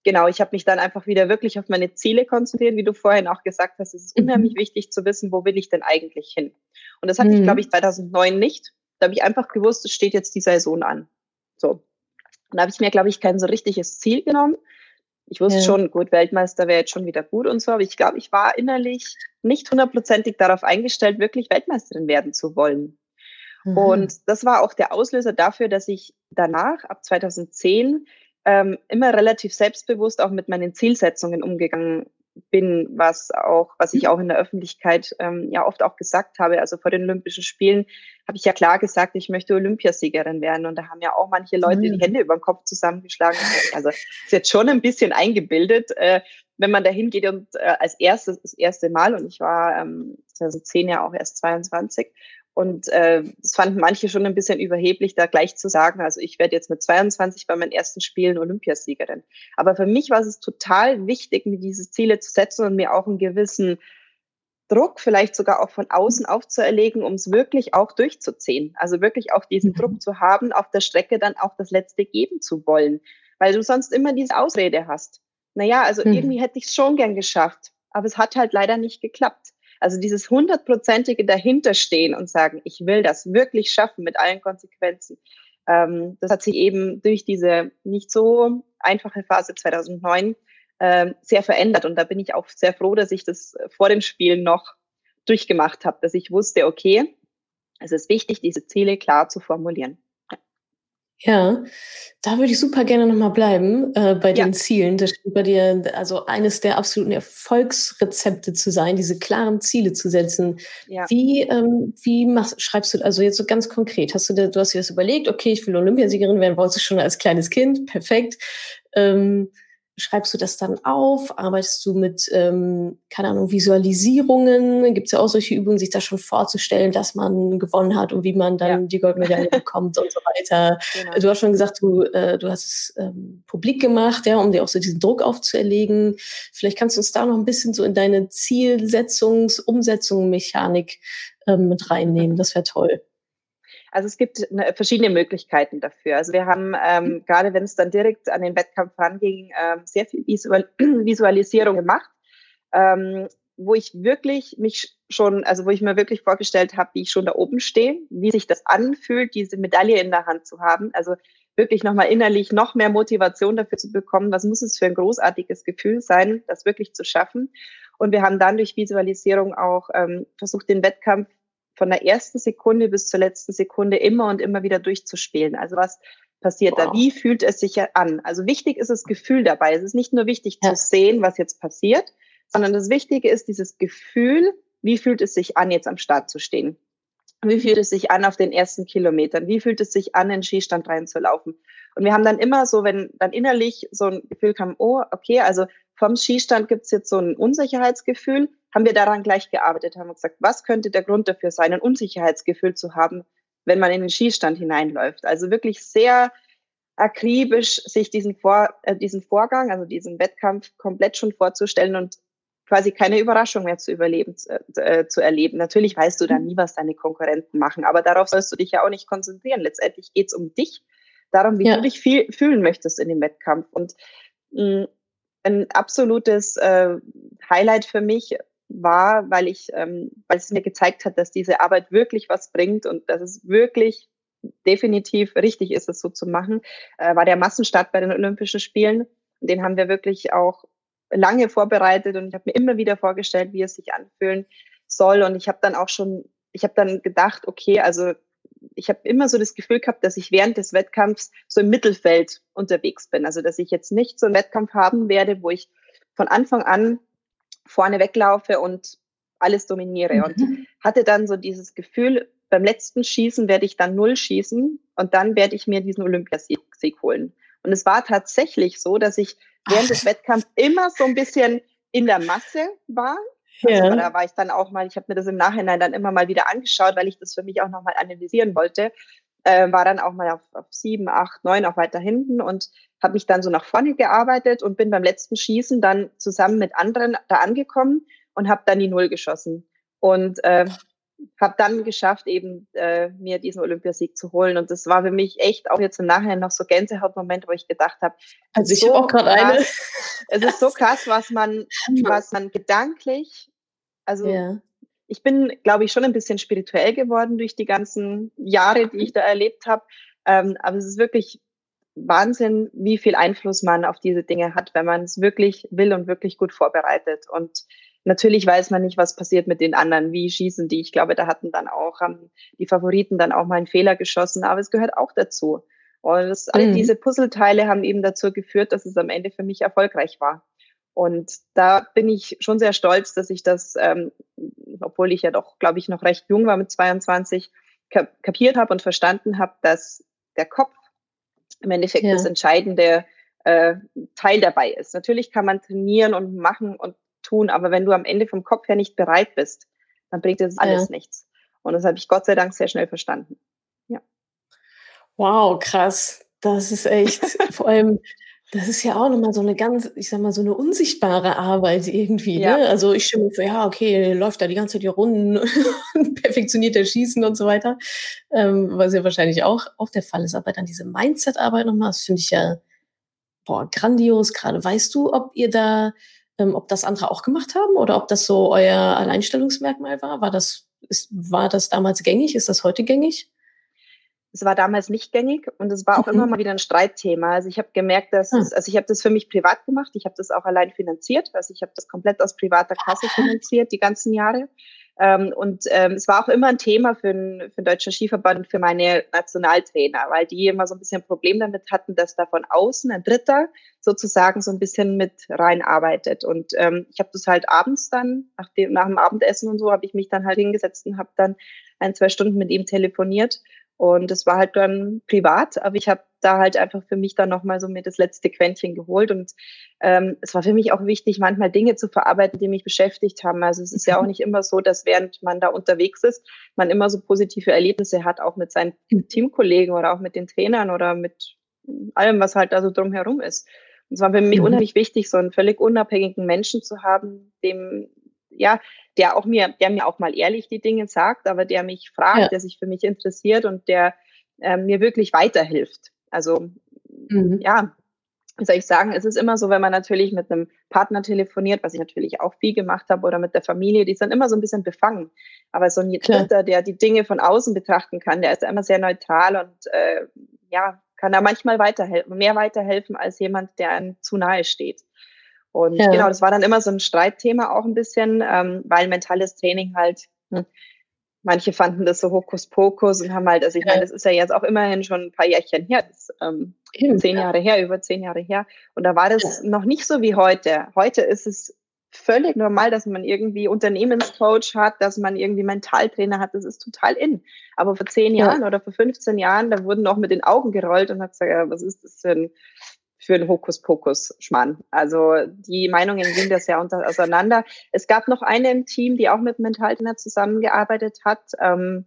A: genau, ich habe mich dann einfach wieder wirklich auf meine Ziele konzentriert, wie du vorhin auch gesagt hast. Es ist mhm. unheimlich wichtig zu wissen, wo will ich denn eigentlich hin? Und das hatte mhm. ich, glaube ich, 2009 nicht. Da habe ich einfach gewusst, es steht jetzt die Saison an. So. Und da habe ich mir, glaube ich, kein so richtiges Ziel genommen, ich wusste ja. schon, gut, Weltmeister wäre jetzt schon wieder gut und so, aber ich glaube, ich war innerlich nicht hundertprozentig darauf eingestellt, wirklich Weltmeisterin werden zu wollen. Mhm. Und das war auch der Auslöser dafür, dass ich danach, ab 2010, ähm, immer relativ selbstbewusst auch mit meinen Zielsetzungen umgegangen bin, was auch, was ich auch in der Öffentlichkeit ähm, ja oft auch gesagt habe. Also vor den Olympischen Spielen habe ich ja klar gesagt, ich möchte Olympiasiegerin werden. Und da haben ja auch manche Leute mhm. die Hände über den Kopf zusammengeschlagen. Also ist jetzt schon ein bisschen eingebildet, äh, wenn man da hingeht und äh, als erstes das erste Mal, und ich war ähm, 2010 ja auch erst 22, und äh, das fanden manche schon ein bisschen überheblich, da gleich zu sagen, also ich werde jetzt mit 22 bei meinen ersten Spielen Olympiasiegerin. Aber für mich war es total wichtig, mir diese Ziele zu setzen und mir auch einen gewissen Druck vielleicht sogar auch von außen aufzuerlegen, um es wirklich auch durchzuziehen. Also wirklich auch diesen mhm. Druck zu haben, auf der Strecke dann auch das Letzte geben zu wollen. Weil du sonst immer diese Ausrede hast. Naja, also mhm. irgendwie hätte ich es schon gern geschafft, aber es hat halt leider nicht geklappt. Also dieses hundertprozentige dahinterstehen und sagen, ich will das wirklich schaffen mit allen Konsequenzen. Ähm, das hat sich eben durch diese nicht so einfache Phase 2009 ähm, sehr verändert. Und da bin ich auch sehr froh, dass ich das vor dem Spiel noch durchgemacht habe, dass ich wusste, okay, es ist wichtig, diese Ziele klar zu formulieren.
B: Ja, da würde ich super gerne nochmal bleiben äh, bei den Zielen. Das steht bei dir also eines der absoluten Erfolgsrezepte zu sein, diese klaren Ziele zu setzen. Ja. Wie, ähm, wie machst, schreibst du, also jetzt so ganz konkret, hast du, du hast dir das überlegt, okay, ich will Olympiasiegerin werden, wolltest du schon als kleines Kind, perfekt. Ähm, schreibst du das dann auf? Arbeitest du mit, ähm, keine Ahnung, Visualisierungen? Gibt es ja auch solche Übungen, sich da schon vorzustellen, dass man gewonnen hat und wie man dann ja. die Goldmedaille bekommt und so weiter. Genau. Du hast schon gesagt, du, äh, du hast es ähm, publik gemacht, ja, um dir auch so diesen Druck aufzuerlegen. Vielleicht kannst du uns da noch ein bisschen so in deine Zielsetzungs-, Umsetzung, Mechanik ähm, mit reinnehmen. Das wäre toll.
A: Also es gibt eine, verschiedene Möglichkeiten dafür. Also wir haben ähm, mhm. gerade, wenn es dann direkt an den Wettkampf ranging, ähm, sehr viel Visual Visualisierung gemacht, ähm, wo ich wirklich mich schon, also wo ich mir wirklich vorgestellt habe, wie ich schon da oben stehe, wie sich das anfühlt, diese Medaille in der Hand zu haben. Also wirklich nochmal innerlich noch mehr Motivation dafür zu bekommen, was muss es für ein großartiges Gefühl sein, das wirklich zu schaffen. Und wir haben dann durch Visualisierung auch ähm, versucht, den Wettkampf von der ersten Sekunde bis zur letzten Sekunde immer und immer wieder durchzuspielen. Also was passiert wow. da? Wie fühlt es sich an? Also wichtig ist das Gefühl dabei. Es ist nicht nur wichtig ja. zu sehen, was jetzt passiert, sondern das Wichtige ist dieses Gefühl, wie fühlt es sich an, jetzt am Start zu stehen? Wie fühlt es sich an auf den ersten Kilometern? Wie fühlt es sich an, in den Skistand reinzulaufen? Und wir haben dann immer so, wenn dann innerlich so ein Gefühl kam, oh, okay, also vom Skistand gibt es jetzt so ein Unsicherheitsgefühl, haben wir daran gleich gearbeitet, haben gesagt, was könnte der Grund dafür sein, ein Unsicherheitsgefühl zu haben, wenn man in den Skistand hineinläuft. Also wirklich sehr akribisch sich diesen, Vor, äh, diesen Vorgang, also diesen Wettkampf komplett schon vorzustellen und quasi keine Überraschung mehr zu überleben, äh, zu erleben. Natürlich weißt du dann mhm. nie, was deine Konkurrenten machen, aber darauf sollst du dich ja auch nicht konzentrieren. Letztendlich geht es um dich, darum, wie ja. du dich viel, fühlen möchtest in dem Wettkampf. Und mh, mm, ein absolutes äh, Highlight für mich war, weil ich, ähm, weil es mir gezeigt hat, dass diese Arbeit wirklich was bringt und dass es wirklich definitiv richtig ist, es so zu machen, äh, war der Massenstart bei den Olympischen Spielen. Den haben wir wirklich auch lange vorbereitet und ich habe mir immer wieder vorgestellt, wie es sich anfühlen soll. Und ich habe dann auch schon, ich habe dann gedacht, okay, also ich habe immer so das Gefühl gehabt, dass ich während des Wettkampfs so im Mittelfeld unterwegs bin. Also dass ich jetzt nicht so einen Wettkampf haben werde, wo ich von Anfang an vorne weglaufe und alles dominiere. Mhm. Und hatte dann so dieses Gefühl, beim letzten Schießen werde ich dann null schießen und dann werde ich mir diesen Olympiasieg holen. Und es war tatsächlich so, dass ich während des Wettkampfs immer so ein bisschen in der Masse war. Also ja. Da war ich dann auch mal, ich habe mir das im Nachhinein dann immer mal wieder angeschaut, weil ich das für mich auch nochmal analysieren wollte. Äh, war dann auch mal auf, auf sieben, acht, neun auch weiter hinten und habe mich dann so nach vorne gearbeitet und bin beim letzten Schießen dann zusammen mit anderen da angekommen und habe dann die Null geschossen. Und äh, habe dann geschafft, eben äh, mir diesen Olympiasieg zu holen. Und das war für mich echt auch jetzt im Nachhinein noch so Gänsehautmoment, wo ich gedacht habe,
B: also ich so habe auch gerade eine.
A: Es ist so krass, was man, was man gedanklich, also ja. Ich bin, glaube ich, schon ein bisschen spirituell geworden durch die ganzen Jahre, die ich da erlebt habe. Ähm, aber es ist wirklich Wahnsinn, wie viel Einfluss man auf diese Dinge hat, wenn man es wirklich will und wirklich gut vorbereitet. Und Natürlich weiß man nicht, was passiert mit den anderen, wie schießen die. Ich glaube, da hatten dann auch haben die Favoriten dann auch mal einen Fehler geschossen, aber es gehört auch dazu. Und das, alle mhm. diese Puzzleteile haben eben dazu geführt, dass es am Ende für mich erfolgreich war. Und da bin ich schon sehr stolz, dass ich das, ähm, obwohl ich ja doch, glaube ich, noch recht jung war mit 22, kapiert habe und verstanden habe, dass der Kopf im Endeffekt ja. das entscheidende äh, Teil dabei ist. Natürlich kann man trainieren und machen und tun. Aber wenn du am Ende vom Kopf her nicht bereit bist, dann bringt das alles ja. nichts. Und das habe ich Gott sei Dank sehr schnell verstanden. Ja.
B: Wow, krass. Das ist echt, vor allem, das ist ja auch nochmal so eine ganz, ich sag mal, so eine unsichtbare Arbeit irgendwie. Ja. Ne? Also ich stimme vor, ja, okay, läuft da die ganze Zeit die Runden, perfektioniert der Schießen und so weiter, ähm, was ja wahrscheinlich auch, auch der Fall ist. Aber dann diese Mindset-Arbeit nochmal, das finde ich ja boah, grandios. Gerade weißt du, ob ihr da ähm, ob das andere auch gemacht haben oder ob das so euer Alleinstellungsmerkmal war. War das, ist, war das damals gängig? Ist das heute gängig?
A: Es war damals nicht gängig und es war auch mhm. immer mal wieder ein Streitthema. Also ich habe gemerkt, dass mhm. es, also ich habe das für mich privat gemacht. Ich habe das auch allein finanziert. Also ich habe das komplett aus privater Kasse finanziert die ganzen Jahre. Ähm, und ähm, es war auch immer ein Thema für den, für den Deutschen Skiverband, für meine Nationaltrainer, weil die immer so ein bisschen ein Problem damit hatten, dass da von außen ein Dritter sozusagen so ein bisschen mit reinarbeitet. Und ähm, ich habe das halt abends dann, nach dem, nach dem Abendessen und so, habe ich mich dann halt hingesetzt und habe dann ein, zwei Stunden mit ihm telefoniert und es war halt dann privat, aber ich habe da halt einfach für mich dann nochmal so mir das letzte Quäntchen geholt. Und ähm, es war für mich auch wichtig, manchmal Dinge zu verarbeiten, die mich beschäftigt haben. Also es ist ja auch nicht immer so, dass während man da unterwegs ist, man immer so positive Erlebnisse hat, auch mit seinen Teamkollegen oder auch mit den Trainern oder mit allem, was halt da so drumherum ist. Und es war für mich mhm. unheimlich wichtig, so einen völlig unabhängigen Menschen zu haben, dem ja, der auch mir, der mir auch mal ehrlich die Dinge sagt, aber der mich fragt, ja. der sich für mich interessiert und der äh, mir wirklich weiterhilft. Also mhm. ja, wie soll ich sagen, es ist immer so, wenn man natürlich mit einem Partner telefoniert, was ich natürlich auch viel gemacht habe, oder mit der Familie, die sind immer so ein bisschen befangen. Aber so ein Dritter, der die Dinge von außen betrachten kann, der ist immer sehr neutral und äh, ja, kann da manchmal weiterhelfen, mehr weiterhelfen als jemand, der einem zu nahe steht. Und ja. genau, das war dann immer so ein Streitthema auch ein bisschen, ähm, weil mentales Training halt, hm, manche fanden das so Hokuspokus und haben halt, also ich ja. meine, das ist ja jetzt auch immerhin schon ein paar Jährchen her, das, ähm, zehn Jahre her, über zehn Jahre her. Und da war das ja. noch nicht so wie heute. Heute ist es völlig normal, dass man irgendwie Unternehmenscoach hat, dass man irgendwie Mentaltrainer hat. Das ist total in. Aber vor zehn Jahren oder vor 15 Jahren, da wurden auch mit den Augen gerollt und hat gesagt, ja, was ist das für ein für einen Hokuspokus-Schmann. Also die Meinungen gingen das ja unter, auseinander. Es gab noch eine im Team, die auch mit Mentaltrainer zusammengearbeitet hat, ähm,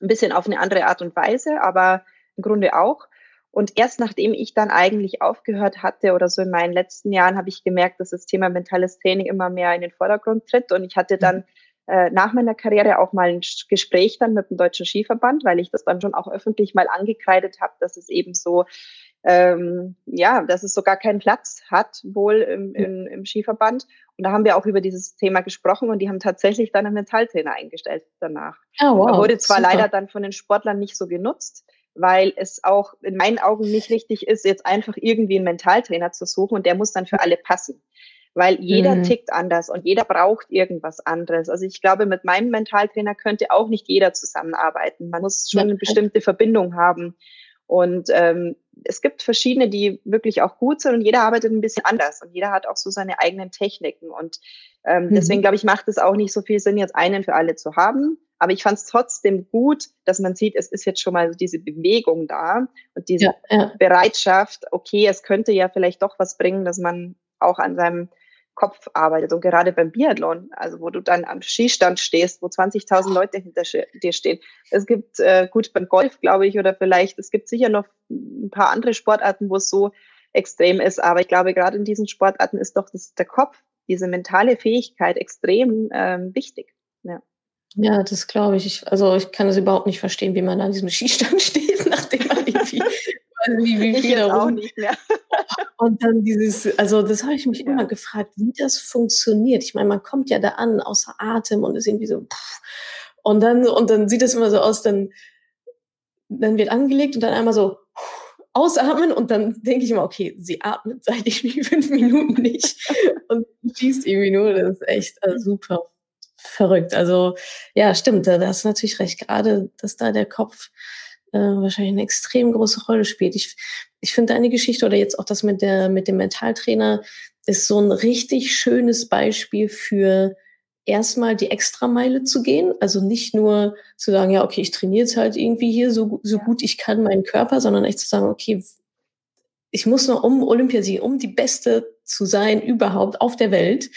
A: ein bisschen auf eine andere Art und Weise, aber im Grunde auch. Und erst nachdem ich dann eigentlich aufgehört hatte oder so in meinen letzten Jahren, habe ich gemerkt, dass das Thema mentales Training immer mehr in den Vordergrund tritt. Und ich hatte mhm. dann äh, nach meiner Karriere auch mal ein Gespräch dann mit dem Deutschen Skiverband, weil ich das dann schon auch öffentlich mal angekreidet habe, dass es eben so ähm, ja, dass es sogar keinen Platz hat, wohl im, im, im Skiverband. Und da haben wir auch über dieses Thema gesprochen und die haben tatsächlich dann einen Mentaltrainer eingestellt danach. Oh, wow, er wurde zwar super. leider dann von den Sportlern nicht so genutzt, weil es auch in meinen Augen nicht richtig ist, jetzt einfach irgendwie einen Mentaltrainer zu suchen und der muss dann für alle passen. Weil jeder mhm. tickt anders und jeder braucht irgendwas anderes. Also ich glaube, mit meinem Mentaltrainer könnte auch nicht jeder zusammenarbeiten. Man muss schon eine bestimmte Verbindung haben. Und ähm, es gibt verschiedene, die wirklich auch gut sind und jeder arbeitet ein bisschen anders und jeder hat auch so seine eigenen Techniken. Und ähm, mhm. deswegen glaube ich, macht es auch nicht so viel Sinn, jetzt einen für alle zu haben. Aber ich fand es trotzdem gut, dass man sieht, es ist jetzt schon mal diese Bewegung da und diese ja, ja. Bereitschaft, okay, es könnte ja vielleicht doch was bringen, dass man auch an seinem Kopf arbeitet. Und gerade beim Biathlon, also wo du dann am Skistand stehst, wo 20.000 Leute hinter dir stehen. Es gibt, äh, gut, beim Golf, glaube ich, oder vielleicht, es gibt sicher noch ein paar andere Sportarten, wo es so extrem ist. Aber ich glaube, gerade in diesen Sportarten ist doch das, der Kopf, diese mentale Fähigkeit extrem ähm, wichtig. Ja.
B: Ja, das glaube ich. ich. Also ich kann es überhaupt nicht verstehen, wie man an diesem Skistand steht, nachdem man irgendwie nicht, wie viel darum. auch nicht mehr. Und dann dieses, also das habe ich mich ja. immer gefragt, wie das funktioniert. Ich meine, man kommt ja da an, außer Atem und ist irgendwie so, pff. und dann, und dann sieht es immer so aus, dann, dann wird angelegt und dann einmal so ausatmen und dann denke ich immer, okay, sie atmet seit ich fünf Minuten nicht und schießt irgendwie nur. Das ist echt also super verrückt. Also ja, stimmt, da, da hast du natürlich recht. Gerade, dass da der Kopf äh, wahrscheinlich eine extrem große Rolle spielt. Ich, ich finde deine Geschichte oder jetzt auch das mit, der, mit dem Mentaltrainer ist so ein richtig schönes Beispiel für erstmal die Extrameile zu gehen. Also nicht nur zu sagen, ja, okay, ich trainiere jetzt halt irgendwie hier so, so gut ich kann meinen Körper, sondern echt zu sagen, okay, ich muss noch um Olympiasieg, um die Beste zu sein überhaupt auf der Welt,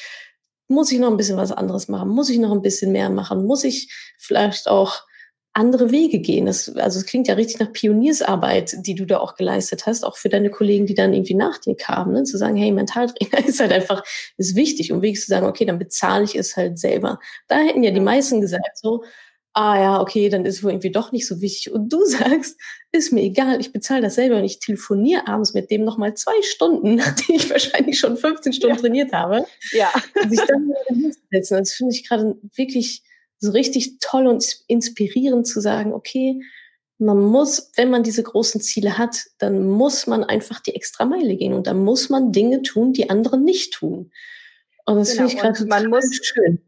B: muss ich noch ein bisschen was anderes machen? Muss ich noch ein bisschen mehr machen? Muss ich vielleicht auch andere Wege gehen. Das, also es klingt ja richtig nach Pioniersarbeit, die du da auch geleistet hast, auch für deine Kollegen, die dann irgendwie nach dir kamen, ne? zu sagen, hey, Mentaltrainer ist halt einfach, ist wichtig, um wirklich zu sagen, okay, dann bezahle ich es halt selber. Da hätten ja die meisten gesagt, so, ah ja, okay, dann ist es wohl irgendwie doch nicht so wichtig. Und du sagst, ist mir egal, ich bezahle das selber und ich telefoniere abends mit dem nochmal zwei Stunden, nachdem ich wahrscheinlich schon 15 Stunden ja. trainiert habe. Ja. Und sich dann wieder hinsetzen. Das finde ich gerade wirklich so richtig toll und inspirierend zu sagen, okay, man muss, wenn man diese großen Ziele hat, dann muss man einfach die extra Meile gehen und dann muss man Dinge tun, die andere nicht tun. Und das genau. finde ich gerade
A: man muss, schön.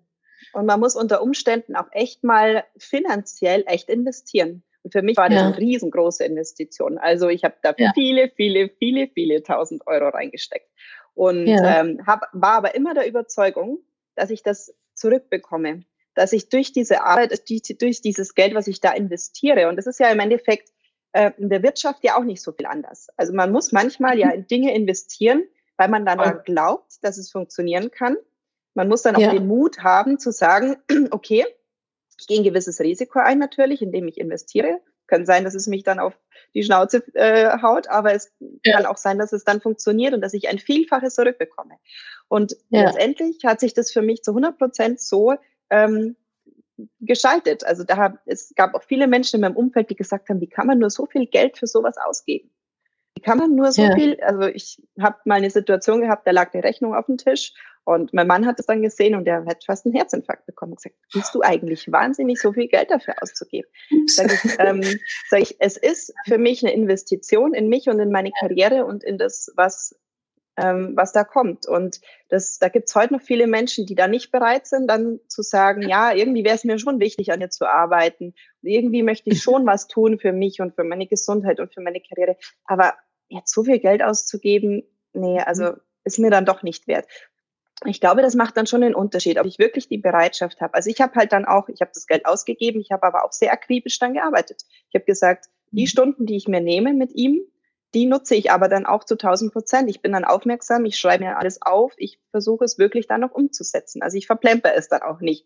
A: Und man muss unter Umständen auch echt mal finanziell echt investieren. Und für mich war das ja. eine riesengroße Investition. Also ich habe da ja. viele, viele, viele, viele tausend Euro reingesteckt. Und ja. ähm, hab, war aber immer der Überzeugung, dass ich das zurückbekomme dass ich durch diese Arbeit, durch dieses Geld, was ich da investiere, und das ist ja im Endeffekt äh, in der Wirtschaft ja auch nicht so viel anders. Also man muss manchmal ja in Dinge investieren, weil man dann daran glaubt, dass es funktionieren kann. Man muss dann auch ja. den Mut haben zu sagen, okay, ich gehe ein gewisses Risiko ein natürlich, indem ich investiere. Kann sein, dass es mich dann auf die Schnauze äh, haut, aber es ja. kann auch sein, dass es dann funktioniert und dass ich ein Vielfaches zurückbekomme. Und ja. letztendlich hat sich das für mich zu 100 Prozent so ähm, geschaltet. Also da es gab auch viele Menschen in meinem Umfeld, die gesagt haben, wie kann man nur so viel Geld für sowas ausgeben? Wie kann man nur so ja. viel, also ich habe mal eine Situation gehabt, da lag eine Rechnung auf dem Tisch und mein Mann hat es dann gesehen und der hat fast einen Herzinfarkt bekommen und gesagt, bist du eigentlich wahnsinnig, so viel Geld dafür auszugeben? Sag ich, ähm, sag ich, es ist für mich eine Investition in mich und in meine Karriere und in das, was ähm, was da kommt. Und das, da gibt es heute noch viele Menschen, die da nicht bereit sind, dann zu sagen, ja, irgendwie wäre es mir schon wichtig, an dir zu arbeiten. Und irgendwie möchte ich schon was tun für mich und für meine Gesundheit und für meine Karriere. Aber jetzt so viel Geld auszugeben, nee, also ist mir dann doch nicht wert. Ich glaube, das macht dann schon einen Unterschied, ob ich wirklich die Bereitschaft habe. Also ich habe halt dann auch, ich habe das Geld ausgegeben, ich habe aber auch sehr akribisch dann gearbeitet. Ich habe gesagt, die mhm. Stunden, die ich mir nehme mit ihm, die nutze ich aber dann auch zu 1000 Prozent. Ich bin dann aufmerksam, ich schreibe mir alles auf, ich versuche es wirklich dann noch umzusetzen. Also ich verplemper es dann auch nicht,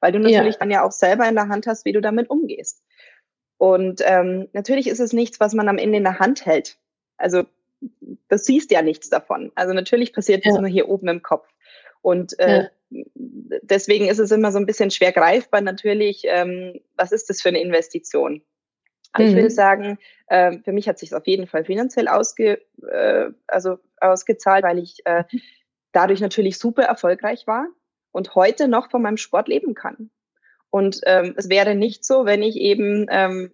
A: weil du natürlich ja. dann ja auch selber in der Hand hast, wie du damit umgehst. Und ähm, natürlich ist es nichts, was man am Ende in der Hand hält. Also das siehst ja nichts davon. Also natürlich passiert das nur hier oben im Kopf. Und äh, ja. deswegen ist es immer so ein bisschen schwer greifbar natürlich, ähm, was ist das für eine Investition? Aber mhm. ich würde sagen, äh, für mich hat sich auf jeden Fall finanziell ausge, äh, also ausgezahlt, weil ich äh, dadurch natürlich super erfolgreich war und heute noch von meinem Sport leben kann. Und ähm, es wäre nicht so, wenn ich eben ähm,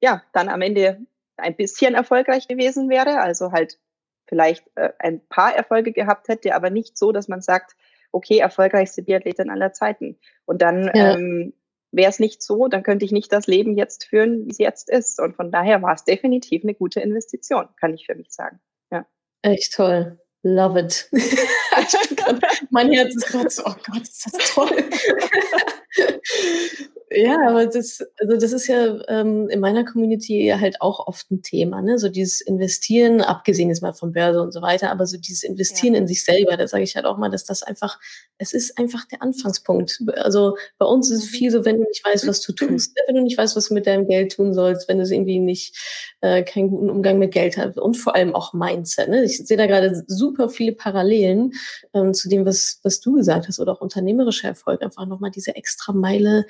A: ja dann am Ende ein bisschen erfolgreich gewesen wäre, also halt vielleicht äh, ein paar Erfolge gehabt hätte, aber nicht so, dass man sagt, okay, erfolgreichste Biathletin aller Zeiten. Und dann ja. ähm, wäre es nicht so, dann könnte ich nicht das Leben jetzt führen, wie es jetzt ist. Und von daher war es definitiv eine gute Investition, kann ich für mich sagen. Ja.
B: Echt toll. Love it. grad, mein Herz ist gerade so, oh Gott, ist das toll. Ja, aber das, also das ist ja ähm, in meiner Community halt auch oft ein Thema, ne? So dieses Investieren, abgesehen jetzt mal von Börse und so weiter, aber so dieses Investieren ja. in sich selber, da sage ich halt auch mal, dass das einfach, es ist einfach der Anfangspunkt. Also bei uns ist es mhm. viel so, wenn du nicht weißt, was du tust, ne? wenn du nicht weißt, was du mit deinem Geld tun sollst, wenn du irgendwie nicht äh, keinen guten Umgang mit Geld hast und vor allem auch Mindset. Ne? Ich sehe da gerade super viele Parallelen ähm, zu dem, was, was du gesagt hast, oder auch unternehmerischer Erfolg, einfach nochmal diese extra Meile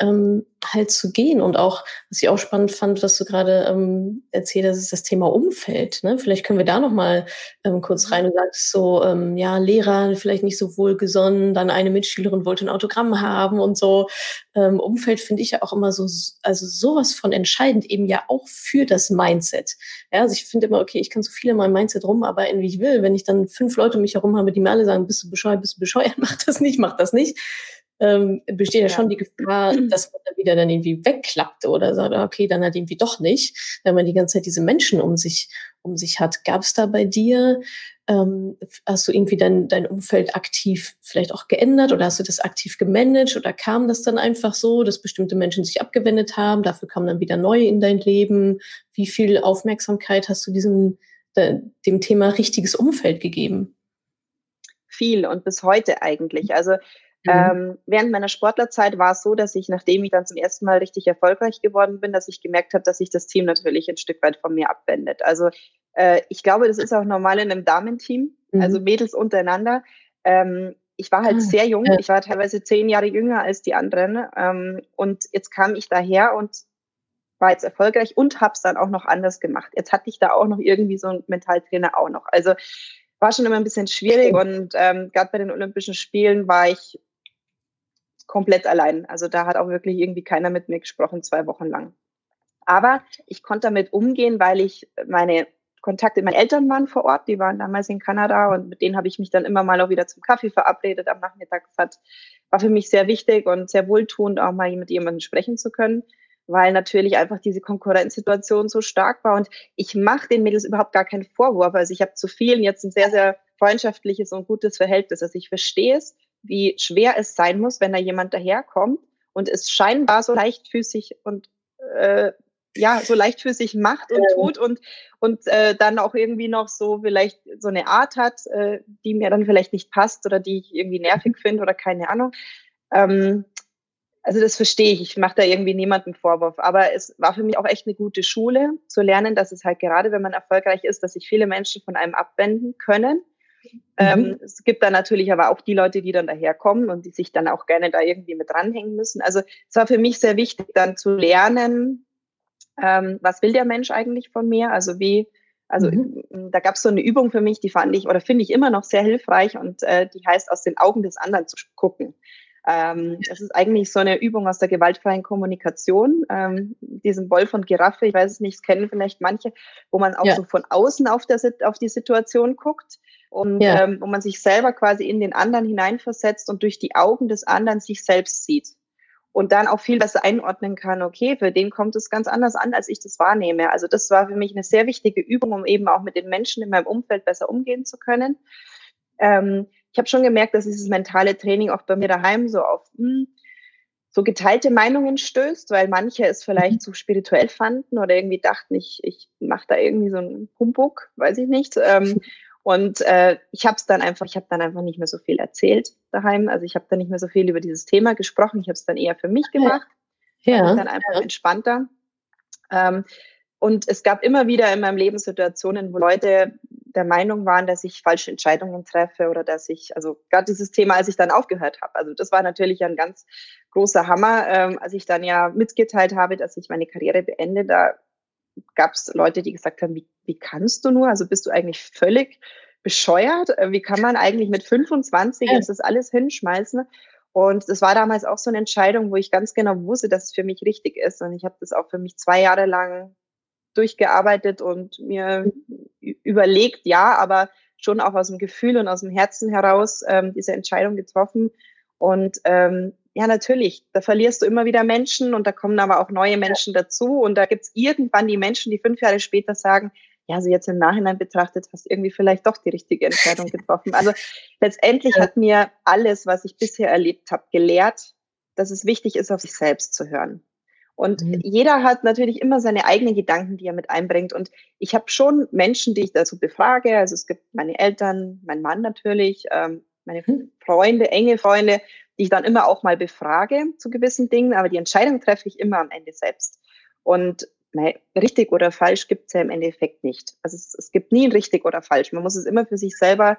B: ähm, halt zu gehen. Und auch, was ich auch spannend fand, was du gerade ähm, erzählt hast, ist das Thema Umfeld. Ne? Vielleicht können wir da noch mal ähm, kurz rein. Du sagst so, ähm, ja, Lehrer vielleicht nicht so wohlgesonnen, dann eine Mitschülerin wollte ein Autogramm haben und so. Ähm, Umfeld finde ich ja auch immer so, also sowas von entscheidend eben ja auch für das Mindset. Ja, also ich finde immer, okay, ich kann so viel in meinem Mindset rumarbeiten, wie ich will. Wenn ich dann fünf Leute um mich herum habe, die mir alle sagen, bist du bescheuert, bist du bescheuert, mach das nicht, mach das nicht ähm, besteht ja, ja, schon die Gefahr, dass man dann wieder dann irgendwie wegklappt oder sagt, okay, dann halt irgendwie doch nicht, wenn man die ganze Zeit diese Menschen um sich, um sich hat. Gab es da bei dir, ähm, hast du irgendwie dein, dein Umfeld aktiv vielleicht auch geändert oder hast du das aktiv gemanagt oder kam das dann einfach so, dass bestimmte Menschen sich abgewendet haben, dafür kamen dann wieder neue in dein Leben? Wie viel Aufmerksamkeit hast du diesem, dem Thema richtiges Umfeld gegeben?
A: Viel und bis heute eigentlich. Also Mhm. Ähm, während meiner Sportlerzeit war es so, dass ich, nachdem ich dann zum ersten Mal richtig erfolgreich geworden bin, dass ich gemerkt habe, dass sich das Team natürlich ein Stück weit von mir abwendet. Also äh, ich glaube, das ist auch normal in einem Damenteam, mhm. also Mädels untereinander. Ähm, ich war halt ah, sehr jung, ich war teilweise zehn Jahre jünger als die anderen. Ähm, und jetzt kam ich daher und war jetzt erfolgreich und habe es dann auch noch anders gemacht. Jetzt hatte ich da auch noch irgendwie so einen Mentaltrainer auch noch. Also war schon immer ein bisschen schwierig und ähm, gerade bei den Olympischen Spielen war ich komplett allein. Also da hat auch wirklich irgendwie keiner mit mir gesprochen, zwei Wochen lang. Aber ich konnte damit umgehen, weil ich meine Kontakte, meine Eltern waren vor Ort, die waren damals in Kanada und mit denen habe ich mich dann immer mal auch wieder zum Kaffee verabredet am Nachmittag. Das hat, war für mich sehr wichtig und sehr wohltuend, auch mal mit jemandem sprechen zu können, weil natürlich einfach diese Konkurrenzsituation so stark war. Und ich mache den Mädels überhaupt gar keinen Vorwurf. Also ich habe zu vielen jetzt ein sehr, sehr freundschaftliches und gutes Verhältnis. Also ich verstehe es wie schwer es sein muss, wenn da jemand daherkommt und es scheinbar so leichtfüßig und äh, ja, so leichtfüßig macht und tut und, und äh, dann auch irgendwie noch so vielleicht so eine Art hat, äh, die mir dann vielleicht nicht passt oder die ich irgendwie nervig finde oder keine Ahnung. Ähm, also das verstehe ich. Ich mache da irgendwie niemanden Vorwurf. Aber es war für mich auch echt eine gute Schule, zu lernen, dass es halt gerade, wenn man erfolgreich ist, dass sich viele Menschen von einem abwenden können ähm, mhm. es gibt dann natürlich aber auch die Leute, die dann daherkommen und die sich dann auch gerne da irgendwie mit dranhängen müssen. Also es war für mich sehr wichtig, dann zu lernen, ähm, was will der Mensch eigentlich von mir? Also wie, also mhm. da gab es so eine Übung für mich, die fand ich oder finde ich immer noch sehr hilfreich und äh, die heißt, aus den Augen des anderen zu gucken. Ähm, das ist eigentlich so eine Übung aus der gewaltfreien Kommunikation, ähm, diesem Wolf und Giraffe, ich weiß es nicht, kennen vielleicht manche, wo man auch ja. so von außen auf, der, auf die Situation guckt und ja. ähm, wo man sich selber quasi in den anderen hineinversetzt und durch die Augen des anderen sich selbst sieht. Und dann auch viel besser einordnen kann, okay, für den kommt es ganz anders an, als ich das wahrnehme. Also das war für mich eine sehr wichtige Übung, um eben auch mit den Menschen in meinem Umfeld besser umgehen zu können. Ähm, ich habe schon gemerkt, dass dieses mentale Training auch bei mir daheim so auf mh, hm, so geteilte Meinungen stößt, weil manche es vielleicht mhm. zu spirituell fanden oder irgendwie dachten, ich, ich mache da irgendwie so einen Humbug, weiß ich nicht. Ähm, und äh, ich habe es dann einfach, ich habe dann einfach nicht mehr so viel erzählt daheim. Also ich habe dann nicht mehr so viel über dieses Thema gesprochen. Ich habe es dann eher für mich gemacht. Ja. Dann einfach ja. entspannter. Ähm, und es gab immer wieder in meinem Leben Situationen, wo Leute der Meinung waren, dass ich falsche Entscheidungen treffe oder dass ich, also gerade dieses Thema, als ich dann aufgehört habe. Also das war natürlich ein ganz großer Hammer, ähm, als ich dann ja mitgeteilt habe, dass ich meine Karriere beende. Da gab es Leute, die gesagt haben, wie, wie kannst du nur? Also bist du eigentlich völlig bescheuert? Äh, wie kann man eigentlich mit 25 ja. das alles hinschmeißen? Und das war damals auch so eine Entscheidung, wo ich ganz genau wusste, dass es für mich richtig ist. Und ich habe das auch für mich zwei Jahre lang durchgearbeitet und mir überlegt, ja, aber schon auch aus dem Gefühl und aus dem Herzen heraus ähm, diese Entscheidung getroffen. Und ähm, ja, natürlich, da verlierst du immer wieder Menschen und da kommen aber auch neue Menschen dazu. Und da gibt's irgendwann die Menschen, die fünf Jahre später sagen, ja, also jetzt im Nachhinein betrachtet, hast du irgendwie vielleicht doch die richtige Entscheidung getroffen. Also letztendlich hat mir alles, was ich bisher erlebt habe, gelehrt, dass es wichtig ist, auf sich selbst zu hören. Und mhm. jeder hat natürlich immer seine eigenen Gedanken, die er mit einbringt. Und ich habe schon Menschen, die ich dazu befrage. Also es gibt meine Eltern, mein Mann natürlich, ähm, meine mhm. Freunde, enge Freunde, die ich dann immer auch mal befrage zu gewissen Dingen. Aber die Entscheidung treffe ich immer am Ende selbst. Und nein, richtig oder falsch gibt es ja im Endeffekt nicht. Also es, es, gibt nie ein richtig oder falsch. Man muss es immer für sich selber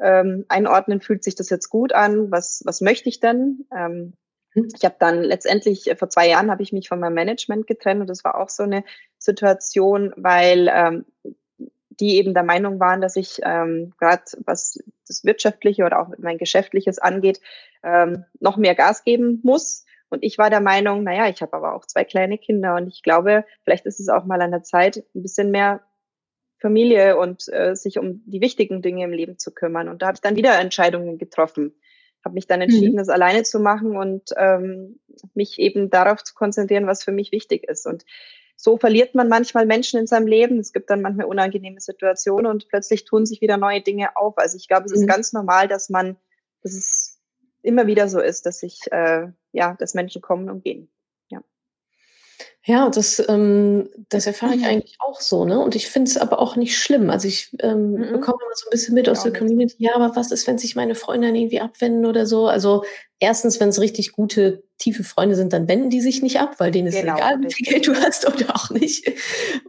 A: ähm, einordnen. Fühlt sich das jetzt gut an? Was, was möchte ich denn? Ähm, Mhm. Ich habe dann letztendlich, äh, vor zwei Jahren habe ich mich von meinem Management getrennt und das war auch so eine Situation, weil ähm, die eben der Meinung waren, dass ich ähm, gerade was das Wirtschaftliche oder auch mein Geschäftliches angeht, ähm, noch mehr Gas geben muss. Und ich war der Meinung, naja, ich habe aber auch zwei kleine Kinder und ich glaube, vielleicht ist es auch mal an der Zeit, ein bisschen mehr Familie und äh, sich um die wichtigen Dinge im Leben zu kümmern. Und da habe ich dann wieder Entscheidungen getroffen habe mich dann entschieden, mhm. das alleine zu machen und ähm, mich eben darauf zu konzentrieren, was für mich wichtig ist. Und so verliert man manchmal Menschen in seinem Leben. Es gibt dann manchmal unangenehme Situationen und plötzlich tun sich wieder neue Dinge auf. Also ich glaube, es ist mhm. ganz normal, dass man, dass es immer wieder so ist, dass sich, äh, ja, dass Menschen kommen und gehen.
B: Ja, das, ähm, das erfahre ich mhm. eigentlich auch so, ne? Und ich finde es aber auch nicht schlimm. Also ich ähm, mhm. bekomme immer so ein bisschen mit aus der Community, ja, aber was ist, wenn sich meine Freunde irgendwie abwenden oder so? Also erstens, wenn es richtig gute, tiefe Freunde sind, dann wenden die sich nicht ab, weil denen ist genau, egal, wie viel Geld du hast oder auch nicht.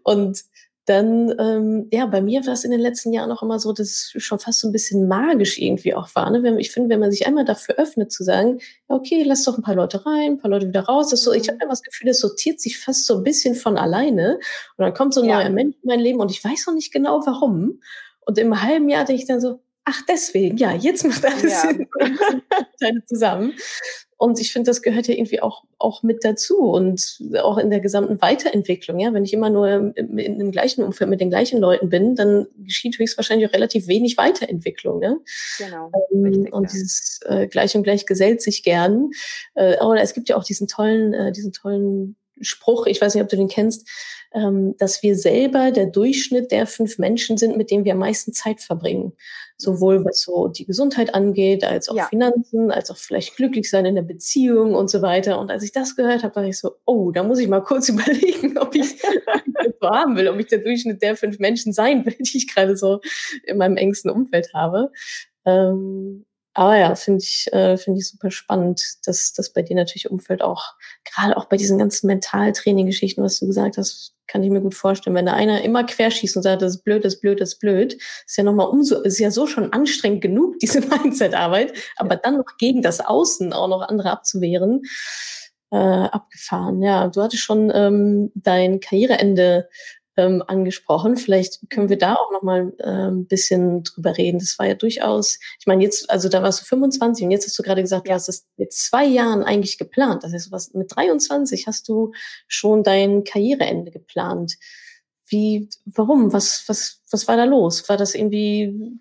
B: Und dann, ähm, ja, bei mir war es in den letzten Jahren auch immer so, dass es schon fast so ein bisschen magisch irgendwie auch war. Ne? Ich finde, wenn man sich einmal dafür öffnet, zu sagen, ja, okay, lass doch ein paar Leute rein, ein paar Leute wieder raus. Das so, ich habe immer das Gefühl, das sortiert sich fast so ein bisschen von alleine. Und dann kommt so ein ja. neuer Mensch in mein Leben und ich weiß noch nicht genau warum. Und im halben Jahr denke ich dann so, ach deswegen, ja, jetzt macht alles ja. Sinn zusammen. Und ich finde, das gehört ja irgendwie auch, auch mit dazu und auch in der gesamten Weiterentwicklung. Ja, wenn ich immer nur im, in dem gleichen Umfeld mit den gleichen Leuten bin, dann geschieht höchstwahrscheinlich auch relativ wenig Weiterentwicklung. Ne? Genau. Ähm, richtig, und ja. dieses äh, Gleich und Gleich gesellt sich gern. Äh, aber es gibt ja auch diesen tollen, äh, diesen tollen Spruch, ich weiß nicht, ob du den kennst, ähm, dass wir selber der Durchschnitt der fünf Menschen sind, mit denen wir am meisten Zeit verbringen. Sowohl was so die Gesundheit angeht, als auch ja. Finanzen, als auch vielleicht glücklich sein in der Beziehung und so weiter. Und als ich das gehört habe, dachte ich so, oh, da muss ich mal kurz überlegen, ob ich das so haben will, ob ich der Durchschnitt der fünf Menschen sein will, die ich gerade so in meinem engsten Umfeld habe. Ähm, aber ja, finde ich, äh, finde ich super spannend, dass das bei dir natürlich Umfeld auch, gerade auch bei diesen ganzen Mentaltraining-Geschichten, was du gesagt hast, kann ich mir gut vorstellen. Wenn da einer immer querschießt und sagt, das ist blöd, das ist blöd, das ist blöd, ist ja nochmal umso, ist ja so schon anstrengend genug, diese Mindset-Arbeit, aber dann noch gegen das Außen auch noch andere abzuwehren, äh, abgefahren. Ja, du hattest schon ähm, dein Karriereende ähm, angesprochen. Vielleicht können wir da auch noch mal äh, ein bisschen drüber reden. Das war ja durchaus, ich meine, jetzt, also da warst du 25 und jetzt hast du gerade gesagt, du hast es mit zwei Jahren eigentlich geplant. Das heißt, was, mit 23 hast du schon dein Karriereende geplant. Wie, warum? Was, was, was war da los? War das irgendwie,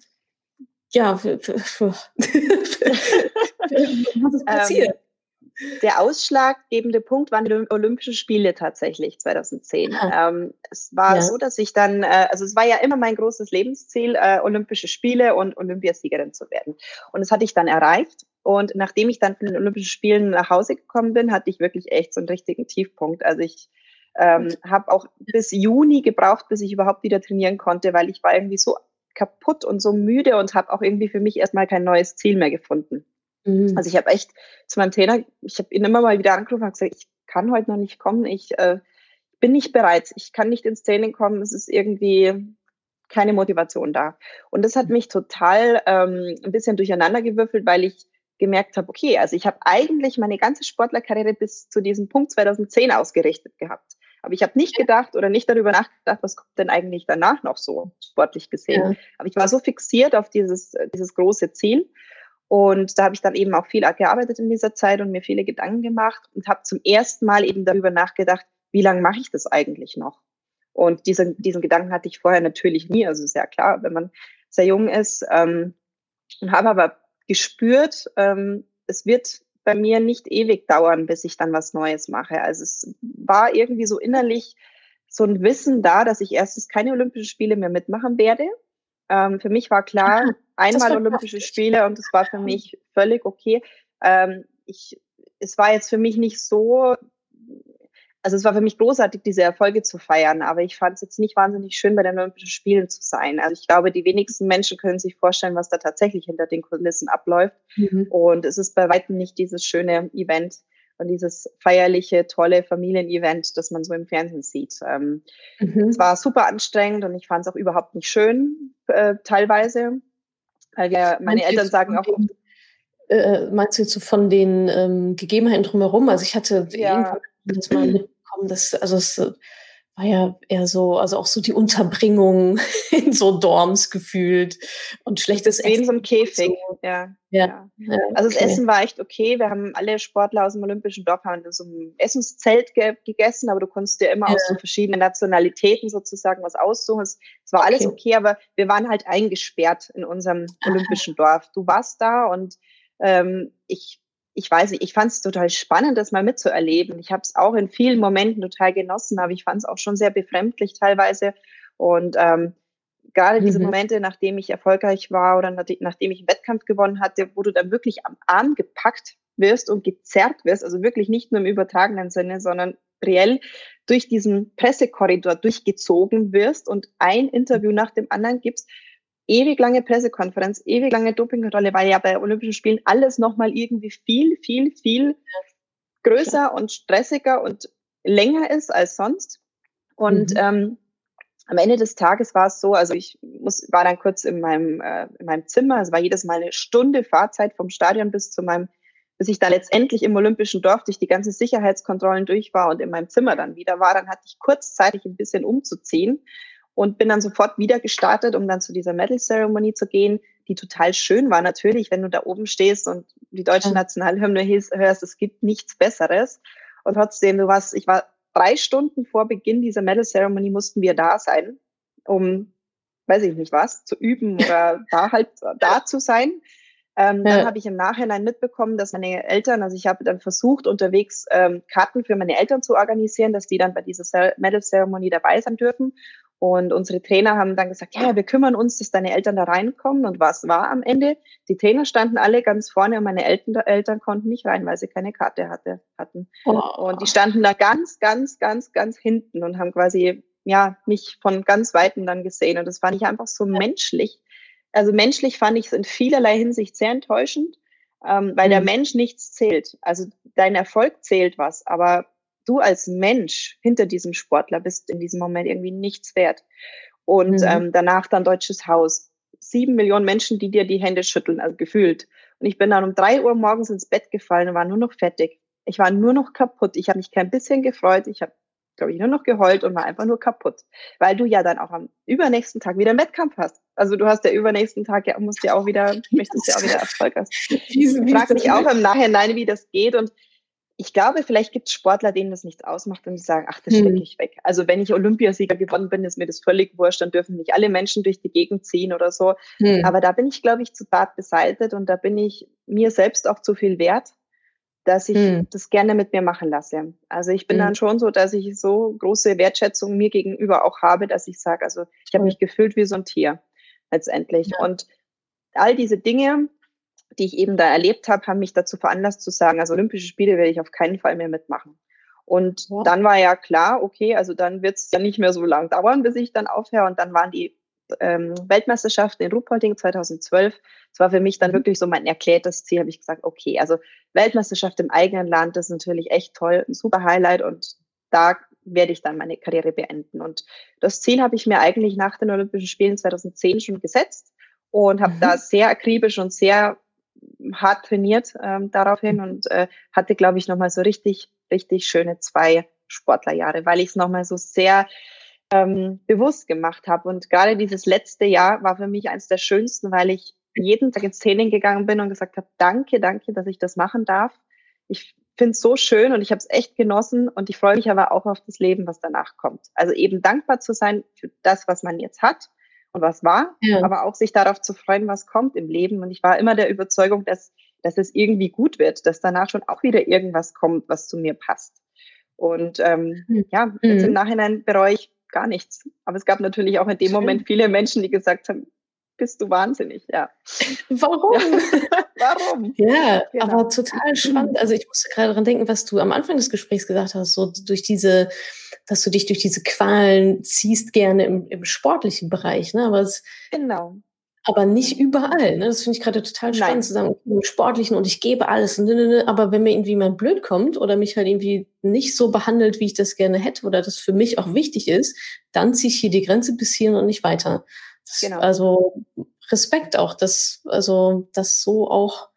B: ja, für, für, für
A: was ist passiert? Der ausschlaggebende Punkt waren die Olympischen Spiele tatsächlich 2010. Ähm, es war ja. so, dass ich dann, äh, also es war ja immer mein großes Lebensziel, äh, Olympische Spiele und Olympiasiegerin zu werden. Und das hatte ich dann erreicht. Und nachdem ich dann von den Olympischen Spielen nach Hause gekommen bin, hatte ich wirklich echt so einen richtigen Tiefpunkt. Also ich ähm, habe auch bis Juni gebraucht, bis ich überhaupt wieder trainieren konnte, weil ich war irgendwie so kaputt und so müde und habe auch irgendwie für mich erstmal kein neues Ziel mehr gefunden. Mhm. Also ich habe echt zu meinem Trainer, ich habe ihn immer mal wieder angerufen und gesagt, ich kann heute noch nicht kommen, ich äh, bin nicht bereit, ich kann nicht ins Training kommen, es ist irgendwie keine Motivation da. Und das hat mich total ähm, ein bisschen durcheinander gewürfelt, weil ich gemerkt habe, okay, also ich habe eigentlich meine ganze Sportlerkarriere bis zu diesem Punkt 2010 ausgerichtet gehabt. Aber ich habe nicht gedacht oder nicht darüber nachgedacht, was kommt denn eigentlich danach noch so sportlich gesehen. Ja. Aber ich war so fixiert auf dieses, dieses große Ziel. Und da habe ich dann eben auch viel gearbeitet in dieser Zeit und mir viele Gedanken gemacht und habe zum ersten Mal eben darüber nachgedacht, wie lange mache ich das eigentlich noch? Und diesen, diesen Gedanken hatte ich vorher natürlich nie. Also ja klar, wenn man sehr jung ist. Ähm, und habe aber gespürt, ähm, es wird bei mir nicht ewig dauern, bis ich dann was Neues mache. Also es war irgendwie so innerlich so ein Wissen da, dass ich erstens keine Olympischen Spiele mehr mitmachen werde. Ähm, für mich war klar, einmal Olympische Spiele und es war für mich völlig okay. Ähm, ich, es war jetzt für mich nicht so also es war für mich großartig, diese Erfolge zu feiern, aber ich fand es jetzt nicht wahnsinnig schön, bei den Olympischen Spielen zu sein. Also ich glaube, die wenigsten Menschen können sich vorstellen, was da tatsächlich hinter den Kulissen abläuft. Mhm. Und es ist bei weitem nicht dieses schöne Event und dieses feierliche, tolle Familienevent, das man so im Fernsehen sieht. Ähm, mhm. Es war super anstrengend und ich fand es auch überhaupt nicht schön, äh, teilweise. Weil wir, meine Eltern sagen auch,
B: äh, meinst du jetzt so von den ähm, Gegebenheiten drumherum? Also ich hatte ja. irgendwann das mal mitbekommen, dass, also es war ja eher so, also auch so die Unterbringung in so Dorms gefühlt und schlechtes
A: Essen. In so einem Käfig, so. ja. Ja. ja. Also das Essen war echt okay. Wir haben alle Sportler aus dem Olympischen Dorf haben in so einem Essenszelt ge gegessen, aber du konntest dir immer ja. aus so verschiedenen Nationalitäten sozusagen was aussuchen. Es, es war okay. alles okay, aber wir waren halt eingesperrt in unserem Olympischen Dorf. Du warst da und ähm, ich ich weiß nicht, ich fand es total spannend, das mal mitzuerleben. Ich habe es auch in vielen Momenten total genossen, aber ich fand es auch schon sehr befremdlich teilweise. Und ähm, gerade mhm. diese Momente, nachdem ich erfolgreich war oder nachdem ich einen Wettkampf gewonnen hatte, wo du dann wirklich am Arm gepackt wirst und gezerrt wirst, also wirklich nicht nur im übertragenen Sinne, sondern reell durch diesen Pressekorridor durchgezogen wirst und ein Interview nach dem anderen gibst, ewig lange Pressekonferenz, ewig lange Dopingkontrolle, weil ja bei Olympischen Spielen alles nochmal irgendwie viel, viel, viel größer und stressiger und länger ist als sonst. Und mhm. ähm, am Ende des Tages war es so, also ich muss, war dann kurz in meinem, äh, in meinem Zimmer, es war jedes Mal eine Stunde Fahrzeit vom Stadion bis zu meinem, bis ich da letztendlich im Olympischen Dorf durch die ganzen Sicherheitskontrollen durch war und in meinem Zimmer dann wieder war, dann hatte ich kurzzeitig ein bisschen umzuziehen und bin dann sofort wieder gestartet, um dann zu dieser Medal Ceremony zu gehen, die total schön war. Natürlich, wenn du da oben stehst und die deutsche Nationalhymne hörst, es gibt nichts Besseres. Und trotzdem, du warst, ich war drei Stunden vor Beginn dieser Medal Ceremony mussten wir da sein, um, weiß ich nicht was, zu üben oder da halt da zu sein. Ähm, ja. Dann habe ich im Nachhinein mitbekommen, dass meine Eltern, also ich habe dann versucht, unterwegs ähm, Karten für meine Eltern zu organisieren, dass die dann bei dieser Medal Ceremony dabei sein dürfen. Und unsere Trainer haben dann gesagt, ja, wir kümmern uns, dass deine Eltern da reinkommen. Und was war am Ende? Die Trainer standen alle ganz vorne und meine Eltern, Eltern konnten nicht rein, weil sie keine Karte hatte, hatten. Oh. Und die standen da ganz, ganz, ganz, ganz hinten und haben quasi, ja, mich von ganz Weitem dann gesehen. Und das fand ich einfach so menschlich. Also menschlich fand ich es in vielerlei Hinsicht sehr enttäuschend, ähm, weil mhm. der Mensch nichts zählt. Also dein Erfolg zählt was, aber du als Mensch hinter diesem Sportler bist in diesem Moment irgendwie nichts wert. Und mhm. ähm, danach dann Deutsches Haus. Sieben Millionen Menschen, die dir die Hände schütteln, also gefühlt. Und ich bin dann um drei Uhr morgens ins Bett gefallen und war nur noch fertig. Ich war nur noch kaputt. Ich habe mich kein bisschen gefreut. Ich habe, glaube ich, nur noch geheult und war einfach nur kaputt. Weil du ja dann auch am übernächsten Tag wieder einen Wettkampf hast. Also du hast ja übernächsten Tag ja, musst ja auch wieder, möchtest ja auch wieder Erfolg hast. Ich frage mich auch im Nachhinein, wie das geht. Und ich glaube, vielleicht gibt es Sportler, denen das nichts ausmacht und die sagen, ach, das stecke hm. ich weg. Also wenn ich Olympiasieger gewonnen bin, ist mir das völlig wurscht, dann dürfen mich alle Menschen durch die Gegend ziehen oder so. Hm. Aber da bin ich, glaube ich, zu zart beseitet und da bin ich mir selbst auch zu viel wert, dass ich hm. das gerne mit mir machen lasse. Also ich bin hm. dann schon so, dass ich so große Wertschätzung mir gegenüber auch habe, dass ich sage, also ich habe mich gefühlt wie so ein Tier letztendlich. Ja. Und all diese Dinge, die ich eben da erlebt habe, haben mich dazu veranlasst zu sagen, also Olympische Spiele werde ich auf keinen Fall mehr mitmachen. Und ja. dann war ja klar, okay, also dann wird es ja nicht mehr so lang dauern, bis ich dann aufhöre. Und dann waren die ähm, Weltmeisterschaften in Ruhpolding 2012. Das war für mich dann mhm. wirklich so mein erklärtes Ziel, habe ich gesagt, okay, also Weltmeisterschaft im eigenen Land, das ist natürlich echt toll, ein super Highlight und da werde ich dann meine Karriere beenden. Und das Ziel habe ich mir eigentlich nach den Olympischen Spielen 2010 schon gesetzt und habe mhm. da sehr akribisch und sehr hart trainiert ähm, daraufhin und äh, hatte, glaube ich, nochmal so richtig, richtig schöne zwei Sportlerjahre, weil ich es nochmal so sehr ähm, bewusst gemacht habe. Und gerade dieses letzte Jahr war für mich eines der schönsten, weil ich jeden Tag ins Training gegangen bin und gesagt habe, danke, danke, dass ich das machen darf. Ich finde es so schön und ich habe es echt genossen und ich freue mich aber auch auf das Leben, was danach kommt. Also eben dankbar zu sein für das, was man jetzt hat was war, ja. aber auch sich darauf zu freuen, was kommt im Leben. Und ich war immer der Überzeugung, dass, dass es irgendwie gut wird, dass danach schon auch wieder irgendwas kommt, was zu mir passt. Und ähm, mhm. ja, jetzt im mhm. Nachhinein bereue ich gar nichts. Aber es gab natürlich auch in dem Moment viele Menschen, die gesagt haben, bist du wahnsinnig, ja.
B: Warum? Ja. Warum? Ja, genau. aber total spannend. Also ich musste gerade daran denken, was du am Anfang des Gesprächs gesagt hast, so durch diese, dass du dich durch diese Qualen ziehst gerne im, im sportlichen Bereich, ne? Aber es,
A: genau.
B: Aber nicht überall. Ne? Das finde ich gerade total spannend Nein. zu sagen, im Sportlichen und ich gebe alles. Ne, ne, ne, aber wenn mir irgendwie mal blöd kommt oder mich halt irgendwie nicht so behandelt, wie ich das gerne hätte oder das für mich auch wichtig ist, dann ziehe ich hier die Grenze bis hierhin und nicht weiter. Das, genau. Also Respekt auch, das, also das so auch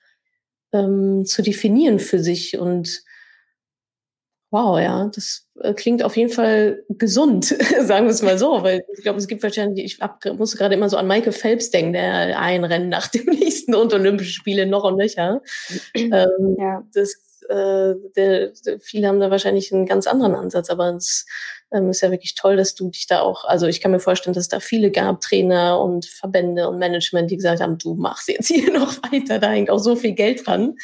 B: ähm, zu definieren für sich und wow, ja, das äh, klingt auf jeden Fall gesund, sagen wir es mal so, weil ich glaube, es gibt wahrscheinlich, ich hab, musste gerade immer so an Michael Phelps denken, der ein Rennen nach dem nächsten und Olympische Spiele noch und nöcher. ähm, ja. das, äh, der, der, viele haben da wahrscheinlich einen ganz anderen Ansatz, aber es ähm, ist ja wirklich toll, dass du dich da auch, also ich kann mir vorstellen, dass es da viele gab, Trainer und Verbände und Management, die gesagt haben, du machst jetzt hier noch weiter, da hängt auch so viel Geld dran,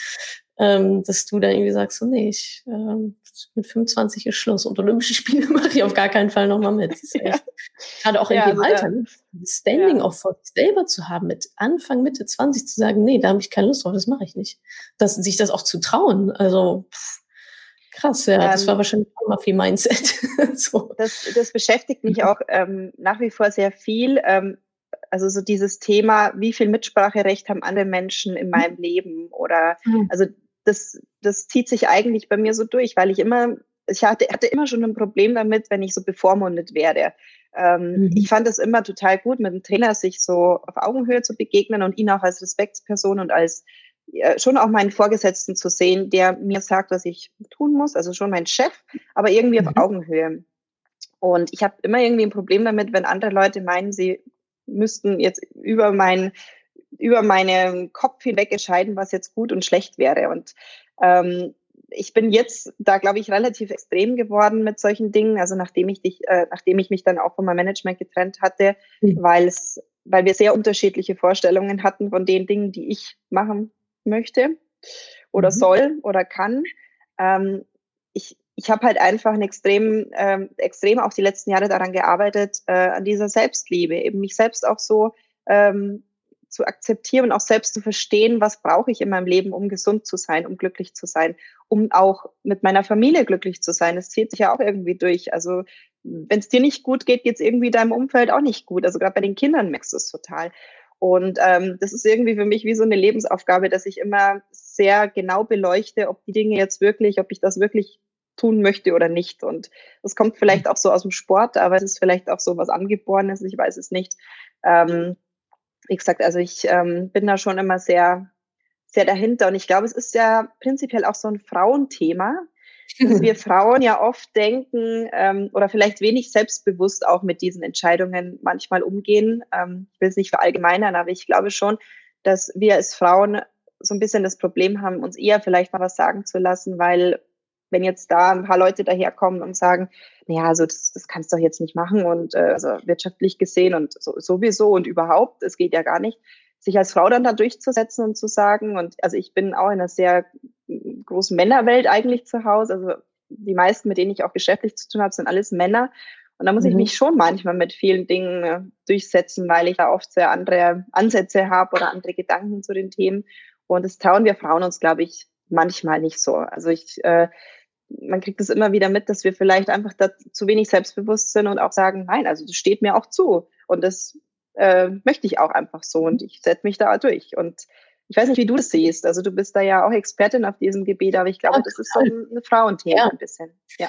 B: ähm, dass du dann irgendwie sagst, so nee, ich, ähm, mit 25 ist Schluss und Olympische Spiele mache ich auf gar keinen Fall nochmal mit. Ja. Gerade auch in ja, dem also, Alter, ne? Standing ja. auch vor sich selber zu haben, mit Anfang, Mitte 20 zu sagen, nee, da habe ich keine Lust drauf, das mache ich nicht. Das, sich das auch zu trauen, also pff, krass, ja, ähm, das war ähm, wahrscheinlich auch mal viel Mindset.
A: so. das, das beschäftigt mich mhm. auch ähm, nach wie vor sehr viel. Ähm, also so dieses Thema, wie viel Mitspracherecht haben andere Menschen in mhm. meinem Leben oder mhm. also das, das zieht sich eigentlich bei mir so durch, weil ich immer, ich hatte, hatte immer schon ein Problem damit, wenn ich so bevormundet werde. Ähm, mhm. Ich fand es immer total gut, mit dem Trainer sich so auf Augenhöhe zu begegnen und ihn auch als Respektsperson und als schon auch meinen Vorgesetzten zu sehen, der mir sagt, was ich tun muss, also schon mein Chef, aber irgendwie mhm. auf Augenhöhe. Und ich habe immer irgendwie ein Problem damit, wenn andere Leute meinen, sie müssten jetzt über mein über meinen Kopf hinweg entscheiden, was jetzt gut und schlecht wäre. Und ähm, ich bin jetzt da, glaube ich, relativ extrem geworden mit solchen Dingen. Also nachdem ich dich, äh, nachdem ich mich dann auch von meinem Management getrennt hatte, mhm. weil es, weil wir sehr unterschiedliche Vorstellungen hatten von den Dingen, die ich machen möchte oder mhm. soll oder kann. Ähm, ich ich habe halt einfach ein extrem, ähm, extrem auch die letzten Jahre daran gearbeitet, äh, an dieser Selbstliebe, eben mich selbst auch so ähm, zu akzeptieren und auch selbst zu verstehen, was brauche ich in meinem Leben, um gesund zu sein, um glücklich zu sein, um auch mit meiner Familie glücklich zu sein. Das zieht sich ja auch irgendwie durch. Also wenn es dir nicht gut geht, geht es irgendwie deinem Umfeld auch nicht gut. Also gerade bei den Kindern merkst du es total. Und ähm, das ist irgendwie für mich wie so eine Lebensaufgabe, dass ich immer sehr genau beleuchte, ob die Dinge jetzt wirklich, ob ich das wirklich tun möchte oder nicht. Und das kommt vielleicht auch so aus dem Sport, aber es ist vielleicht auch so was Angeborenes, ich weiß es nicht. Ähm, wie gesagt, also ich ähm, bin da schon immer sehr, sehr dahinter. Und ich glaube, es ist ja prinzipiell auch so ein Frauenthema, wir Frauen ja oft denken ähm, oder vielleicht wenig selbstbewusst auch mit diesen Entscheidungen manchmal umgehen. Ähm, ich will es nicht verallgemeinern, aber ich glaube schon, dass wir als Frauen so ein bisschen das Problem haben, uns eher vielleicht mal was sagen zu lassen, weil wenn jetzt da ein paar Leute daherkommen und sagen, naja, also das, das kannst du doch jetzt nicht machen und äh, also wirtschaftlich gesehen und so, sowieso und überhaupt, es geht ja gar nicht, sich als Frau dann da durchzusetzen und zu sagen, und also ich bin auch in einer sehr großen Männerwelt eigentlich zu Hause, also die meisten, mit denen ich auch geschäftlich zu tun habe, sind alles Männer. Und da muss mhm. ich mich schon manchmal mit vielen Dingen äh, durchsetzen, weil ich da oft sehr andere Ansätze habe oder andere Gedanken zu den Themen. Und das trauen wir Frauen uns, glaube ich, manchmal nicht so. Also ich äh, man kriegt es immer wieder mit, dass wir vielleicht einfach da zu wenig selbstbewusst sind und auch sagen, nein, also das steht mir auch zu. Und das äh, möchte ich auch einfach so und ich setze mich da durch. Und ich weiß nicht, wie du das siehst. Also du bist da ja auch Expertin auf diesem Gebiet, aber ich glaube, ja, das ist so ein Frauenthema ja. ein bisschen. Ja.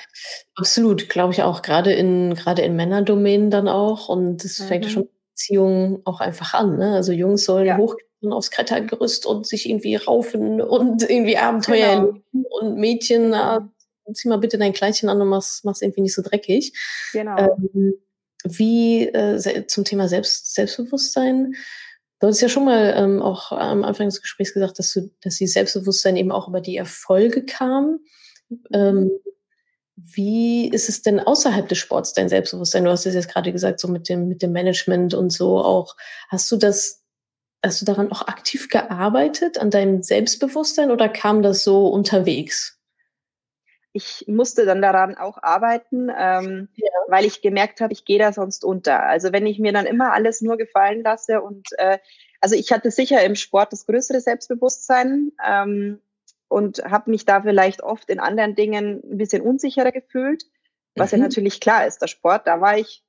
B: Absolut, glaube ich auch. Gerade in, gerade in Männerdomänen dann auch. Und das mhm. fängt schon Beziehungen auch einfach an. Ne? Also Jungs sollen ja. hochklettern aufs Klettergerüst und sich irgendwie raufen und irgendwie Abenteuer genau. erleben. Und Mädchen, na, zieh mal bitte dein Kleidchen an und mach's, mach's irgendwie nicht so dreckig. Genau. Ähm, wie äh, zum Thema Selbst, Selbstbewusstsein. Du hast ja schon mal ähm, auch am Anfang des Gesprächs gesagt, dass du, dass die Selbstbewusstsein eben auch über die Erfolge kam. Ähm, wie ist es denn außerhalb des Sports, dein Selbstbewusstsein? Du hast es jetzt gerade gesagt, so mit dem, mit dem Management und so auch. Hast du das, hast du daran auch aktiv gearbeitet, an deinem Selbstbewusstsein oder kam das so unterwegs?
A: Ich musste dann daran auch arbeiten, ähm, ja. weil ich gemerkt habe, ich gehe da sonst unter. Also wenn ich mir dann immer alles nur gefallen lasse und äh, also ich hatte sicher im Sport das größere Selbstbewusstsein ähm, und habe mich da vielleicht oft in anderen Dingen ein bisschen unsicherer gefühlt, was mhm. ja natürlich klar ist. Der Sport, da war ich,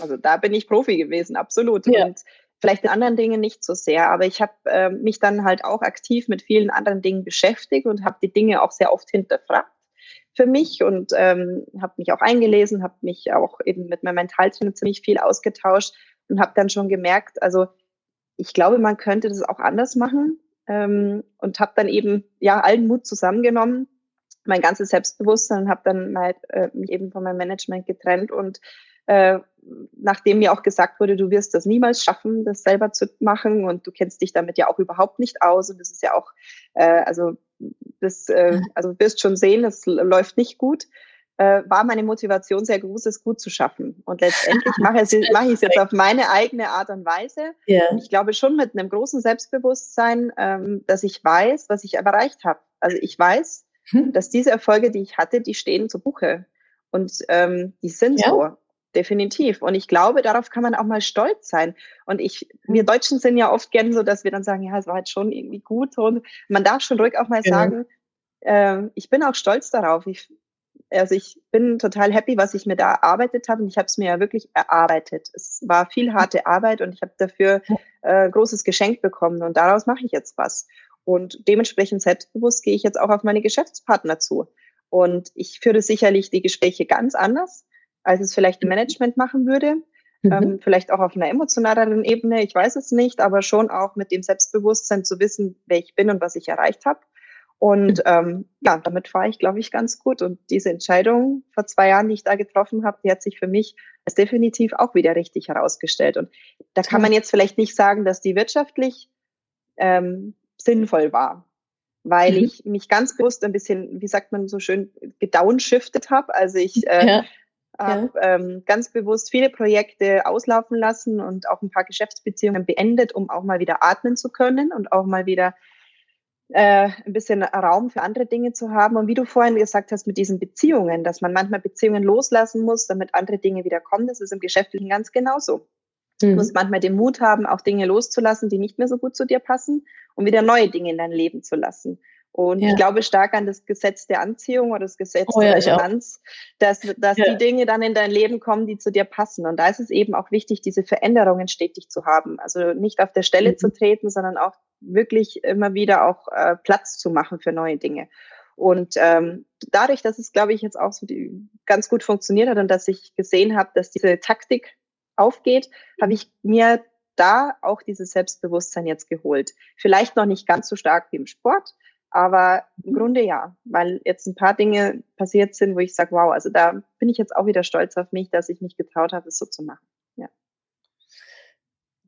A: also da bin ich Profi gewesen, absolut. Ja. Und vielleicht in anderen Dingen nicht so sehr, aber ich habe äh, mich dann halt auch aktiv mit vielen anderen Dingen beschäftigt und habe die Dinge auch sehr oft hinterfragt für mich und ähm, habe mich auch eingelesen, habe mich auch eben mit meinem Mentaltrainer ziemlich viel ausgetauscht und habe dann schon gemerkt, also ich glaube, man könnte das auch anders machen ähm, und habe dann eben ja allen Mut zusammengenommen, mein ganzes Selbstbewusstsein habe dann mal äh, mich eben von meinem Management getrennt und äh, nachdem mir auch gesagt wurde, du wirst das niemals schaffen, das selber zu machen und du kennst dich damit ja auch überhaupt nicht aus und das ist ja auch, äh, also das, äh, also du wirst schon sehen, es läuft nicht gut, äh, war meine Motivation sehr groß, es gut zu schaffen. Und letztendlich mache, es, mache ich es jetzt auf meine eigene Art und Weise. Yeah. Ich glaube schon mit einem großen Selbstbewusstsein, ähm, dass ich weiß, was ich erreicht habe. Also ich weiß, hm. dass diese Erfolge, die ich hatte, die stehen zu Buche. Und ähm, die sind ja. so definitiv. Und ich glaube, darauf kann man auch mal stolz sein. Und ich, wir mhm. Deutschen sind ja oft gern so, dass wir dann sagen, ja, es war jetzt schon irgendwie gut. Und man darf schon ruhig auch mal genau. sagen, äh, ich bin auch stolz darauf. Ich, also ich bin total happy, was ich mir da erarbeitet habe. Und ich habe es mir ja wirklich erarbeitet. Es war viel harte Arbeit und ich habe dafür äh, großes Geschenk bekommen. Und daraus mache ich jetzt was. Und dementsprechend selbstbewusst gehe ich jetzt auch auf meine Geschäftspartner zu. Und ich führe sicherlich die Gespräche ganz anders als es vielleicht ein Management machen würde. Mhm. Ähm, vielleicht auch auf einer emotionaleren Ebene, ich weiß es nicht, aber schon auch mit dem Selbstbewusstsein zu wissen, wer ich bin und was ich erreicht habe. Und mhm. ähm, ja, damit fahre ich, glaube ich, ganz gut. Und diese Entscheidung vor zwei Jahren, die ich da getroffen habe, die hat sich für mich als definitiv auch wieder richtig herausgestellt. Und da kann man jetzt vielleicht nicht sagen, dass die wirtschaftlich ähm, sinnvoll war, weil mhm. ich mich ganz bewusst ein bisschen, wie sagt man so schön, gedownshiftet habe. Also ich äh, ja habe ja. ähm, ganz bewusst viele Projekte auslaufen lassen und auch ein paar Geschäftsbeziehungen beendet, um auch mal wieder atmen zu können und auch mal wieder äh, ein bisschen Raum für andere Dinge zu haben. Und wie du vorhin gesagt hast mit diesen Beziehungen, dass man manchmal Beziehungen loslassen muss, damit andere Dinge wieder kommen, das ist im Geschäftlichen ganz genauso. Mhm. Du musst manchmal den Mut haben, auch Dinge loszulassen, die nicht mehr so gut zu dir passen, um wieder neue Dinge in dein Leben zu lassen. Und ja. ich glaube stark an das Gesetz der Anziehung oder das Gesetz oh, der ja, Resonanz, dass, dass ja. die Dinge dann in dein Leben kommen, die zu dir passen. Und da ist es eben auch wichtig, diese Veränderungen stetig zu haben. Also nicht auf der Stelle mhm. zu treten, sondern auch wirklich immer wieder auch äh, Platz zu machen für neue Dinge. Und ähm, dadurch, dass es, glaube ich, jetzt auch so die, ganz gut funktioniert hat und dass ich gesehen habe, dass diese Taktik aufgeht, habe ich mir da auch dieses Selbstbewusstsein jetzt geholt. Vielleicht noch nicht ganz so stark wie im Sport, aber im Grunde ja, weil jetzt ein paar Dinge passiert sind, wo ich sage, wow, also da bin ich jetzt auch wieder stolz auf mich, dass ich mich getraut habe, es so zu machen. Ja.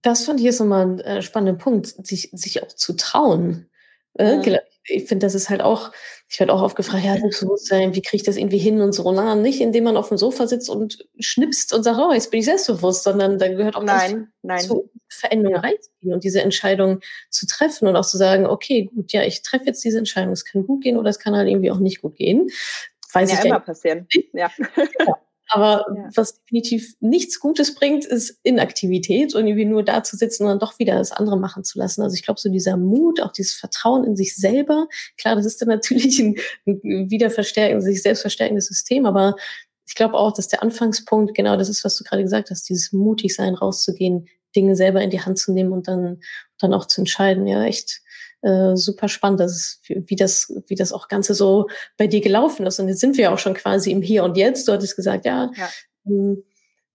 B: Das fand ich jetzt nochmal einen äh, spannenden Punkt, sich, sich auch zu trauen. Äh, mhm ich finde, das ist halt auch, ich werde auch oft gefragt, ja, Selbstbewusstsein, wie kriege ich das irgendwie hin und so. Na, nicht indem man auf dem Sofa sitzt und schnipst und sagt, oh, jetzt bin ich selbstbewusst, sondern da gehört auch
A: nein, nein.
B: zu Veränderung reinzugehen und diese Entscheidung zu treffen und auch zu sagen, okay, gut, ja, ich treffe jetzt diese Entscheidung, es kann gut gehen oder es kann halt irgendwie auch nicht gut gehen.
A: Weiß ja, ich immer passieren. Ja. ja.
B: Aber ja. was definitiv nichts Gutes bringt, ist Inaktivität und irgendwie nur da zu sitzen und dann doch wieder das andere machen zu lassen. Also ich glaube, so dieser Mut, auch dieses Vertrauen in sich selber, klar, das ist dann natürlich ein, ein wiederverstärkendes, sich selbst verstärkendes System, aber ich glaube auch, dass der Anfangspunkt genau das ist, was du gerade gesagt hast, dieses mutig sein, rauszugehen, Dinge selber in die Hand zu nehmen und dann, dann auch zu entscheiden. Ja, echt äh, super spannend, das ist, wie das, wie das auch Ganze so bei dir gelaufen ist. Und jetzt sind wir ja auch schon quasi im Hier und Jetzt. Du hattest gesagt, ja, ja. Hm,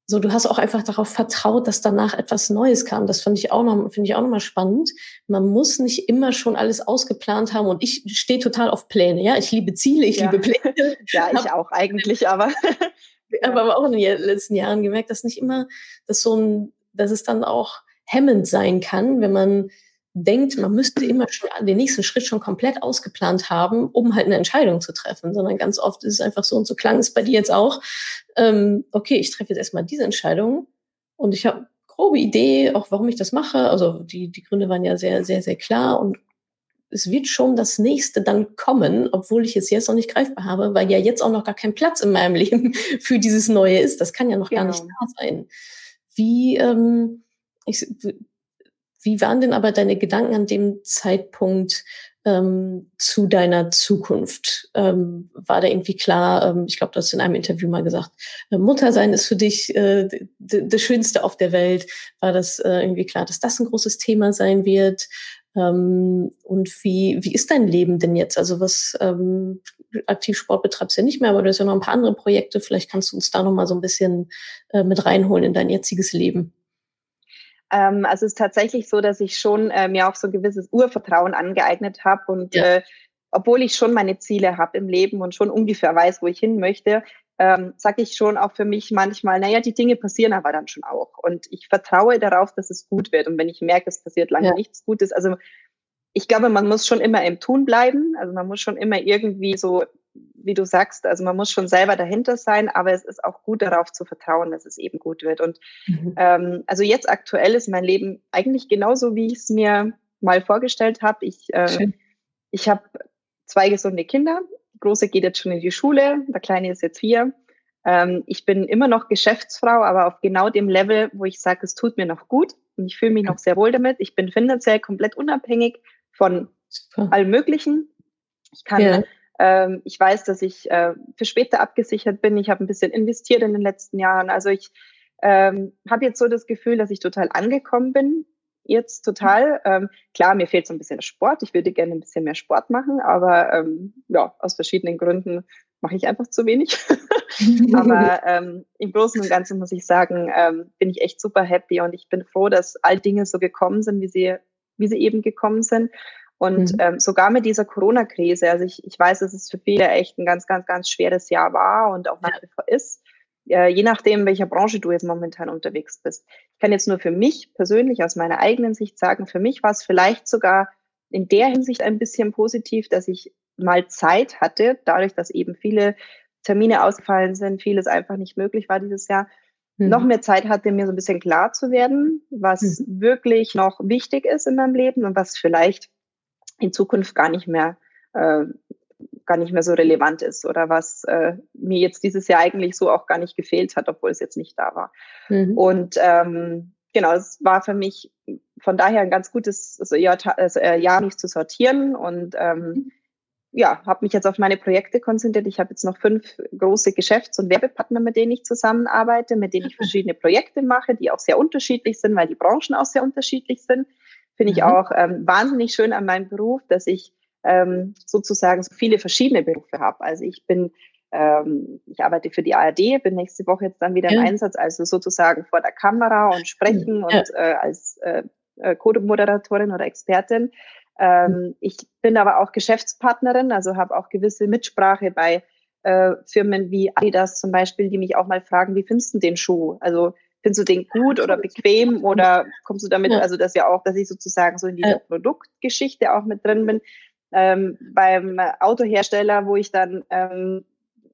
B: so, du hast auch einfach darauf vertraut, dass danach etwas Neues kam. Das finde ich auch noch, finde ich auch noch mal spannend. Man muss nicht immer schon alles ausgeplant haben. Und ich stehe total auf Pläne. Ja, ich liebe Ziele, ich ja. liebe Pläne.
A: Ja, ich auch eigentlich, aber.
B: aber, aber auch in den letzten Jahren gemerkt, dass nicht immer, dass so ein, dass es dann auch hemmend sein kann, wenn man denkt, man müsste immer schon den nächsten Schritt schon komplett ausgeplant haben, um halt eine Entscheidung zu treffen, sondern ganz oft ist es einfach so, und so klang es bei dir jetzt auch, ähm, okay, ich treffe jetzt erstmal diese Entscheidung und ich habe grobe Idee, auch warum ich das mache. Also die, die Gründe waren ja sehr, sehr, sehr klar und es wird schon das nächste dann kommen, obwohl ich es jetzt noch nicht greifbar habe, weil ja jetzt auch noch gar kein Platz in meinem Leben für dieses Neue ist. Das kann ja noch genau. gar nicht genau. da sein. Wie, ähm, ich, wie waren denn aber deine Gedanken an dem Zeitpunkt ähm, zu deiner Zukunft? Ähm, war da irgendwie klar, ähm, ich glaube, du hast in einem Interview mal gesagt, äh, Muttersein ist für dich äh, das Schönste auf der Welt. War das äh, irgendwie klar, dass das ein großes Thema sein wird? Ähm, und wie, wie ist dein Leben denn jetzt? Also was ähm, Aktivsport betreibst du ja nicht mehr, aber du hast ja noch ein paar andere Projekte. Vielleicht kannst du uns da noch mal so ein bisschen äh, mit reinholen in dein jetziges Leben.
A: Ähm, also es ist tatsächlich so, dass ich schon äh, mir auch so ein gewisses Urvertrauen angeeignet habe und ja. äh, obwohl ich schon meine Ziele habe im Leben und schon ungefähr weiß, wo ich hin möchte, ähm, sage ich schon auch für mich manchmal, naja, die Dinge passieren aber dann schon auch. Und ich vertraue darauf, dass es gut wird. Und wenn ich merke, es passiert lange ja. nichts Gutes, also ich glaube, man muss schon immer im Tun bleiben. Also man muss schon immer irgendwie so wie du sagst, also man muss schon selber dahinter sein, aber es ist auch gut darauf zu vertrauen, dass es eben gut wird. Und mhm. ähm, also jetzt aktuell ist mein Leben eigentlich genauso, wie ich es mir mal vorgestellt habe. Ich, äh, ich habe zwei gesunde Kinder. Die große geht jetzt schon in die Schule, der kleine ist jetzt vier. Ähm, ich bin immer noch Geschäftsfrau, aber auf genau dem Level, wo ich sage, es tut mir noch gut und ich fühle mich noch sehr wohl damit. Ich bin finanziell komplett unabhängig von Super. allem Möglichen. Ich kann ja. Ähm, ich weiß, dass ich äh, für später abgesichert bin. Ich habe ein bisschen investiert in den letzten Jahren. Also ich ähm, habe jetzt so das Gefühl, dass ich total angekommen bin. Jetzt total. Ähm, klar, mir fehlt so ein bisschen Sport. Ich würde gerne ein bisschen mehr Sport machen, aber ähm, ja, aus verschiedenen Gründen mache ich einfach zu wenig. aber ähm, im Großen und Ganzen muss ich sagen, ähm, bin ich echt super happy und ich bin froh, dass all Dinge so gekommen sind, wie sie, wie sie eben gekommen sind. Und mhm. ähm, sogar mit dieser Corona-Krise, also ich, ich weiß, dass es für viele echt ein ganz, ganz, ganz schweres Jahr war und auch nach wie vor ist, äh, je nachdem, in welcher Branche du jetzt momentan unterwegs bist. Ich kann jetzt nur für mich persönlich aus meiner eigenen Sicht sagen, für mich war es vielleicht sogar in der Hinsicht ein bisschen positiv, dass ich mal Zeit hatte, dadurch, dass eben viele Termine ausgefallen sind, vieles einfach nicht möglich war dieses Jahr, mhm. noch mehr Zeit hatte, mir so ein bisschen klar zu werden, was mhm. wirklich noch wichtig ist in meinem Leben und was vielleicht in Zukunft gar nicht mehr äh, gar nicht mehr so relevant ist oder was äh, mir jetzt dieses Jahr eigentlich so auch gar nicht gefehlt hat, obwohl es jetzt nicht da war. Mhm. Und ähm, genau, es war für mich von daher ein ganz gutes also, Jahr, also, äh, Jahr, mich zu sortieren und ähm, mhm. ja, habe mich jetzt auf meine Projekte konzentriert. Ich habe jetzt noch fünf große Geschäfts- und Werbepartner, mit denen ich zusammenarbeite, mit denen ich verschiedene Projekte mache, die auch sehr unterschiedlich sind, weil die Branchen auch sehr unterschiedlich sind. Finde ich mhm. auch ähm, wahnsinnig schön an meinem Beruf, dass ich ähm, sozusagen so viele verschiedene Berufe habe. Also ich bin, ähm, ich arbeite für die ARD, bin nächste Woche jetzt dann wieder ja. im Einsatz, also sozusagen vor der Kamera und sprechen ja. und äh, als äh, äh Codemoderatorin oder Expertin. Ähm, mhm. Ich bin aber auch Geschäftspartnerin, also habe auch gewisse Mitsprache bei äh, Firmen wie Adidas zum Beispiel, die mich auch mal fragen, wie findest du den Schuh? Also Findest du den gut oder bequem oder kommst du damit, ja. also das ja auch, dass ich sozusagen so in dieser ja. Produktgeschichte auch mit drin bin. Ähm, beim Autohersteller, wo ich dann ähm,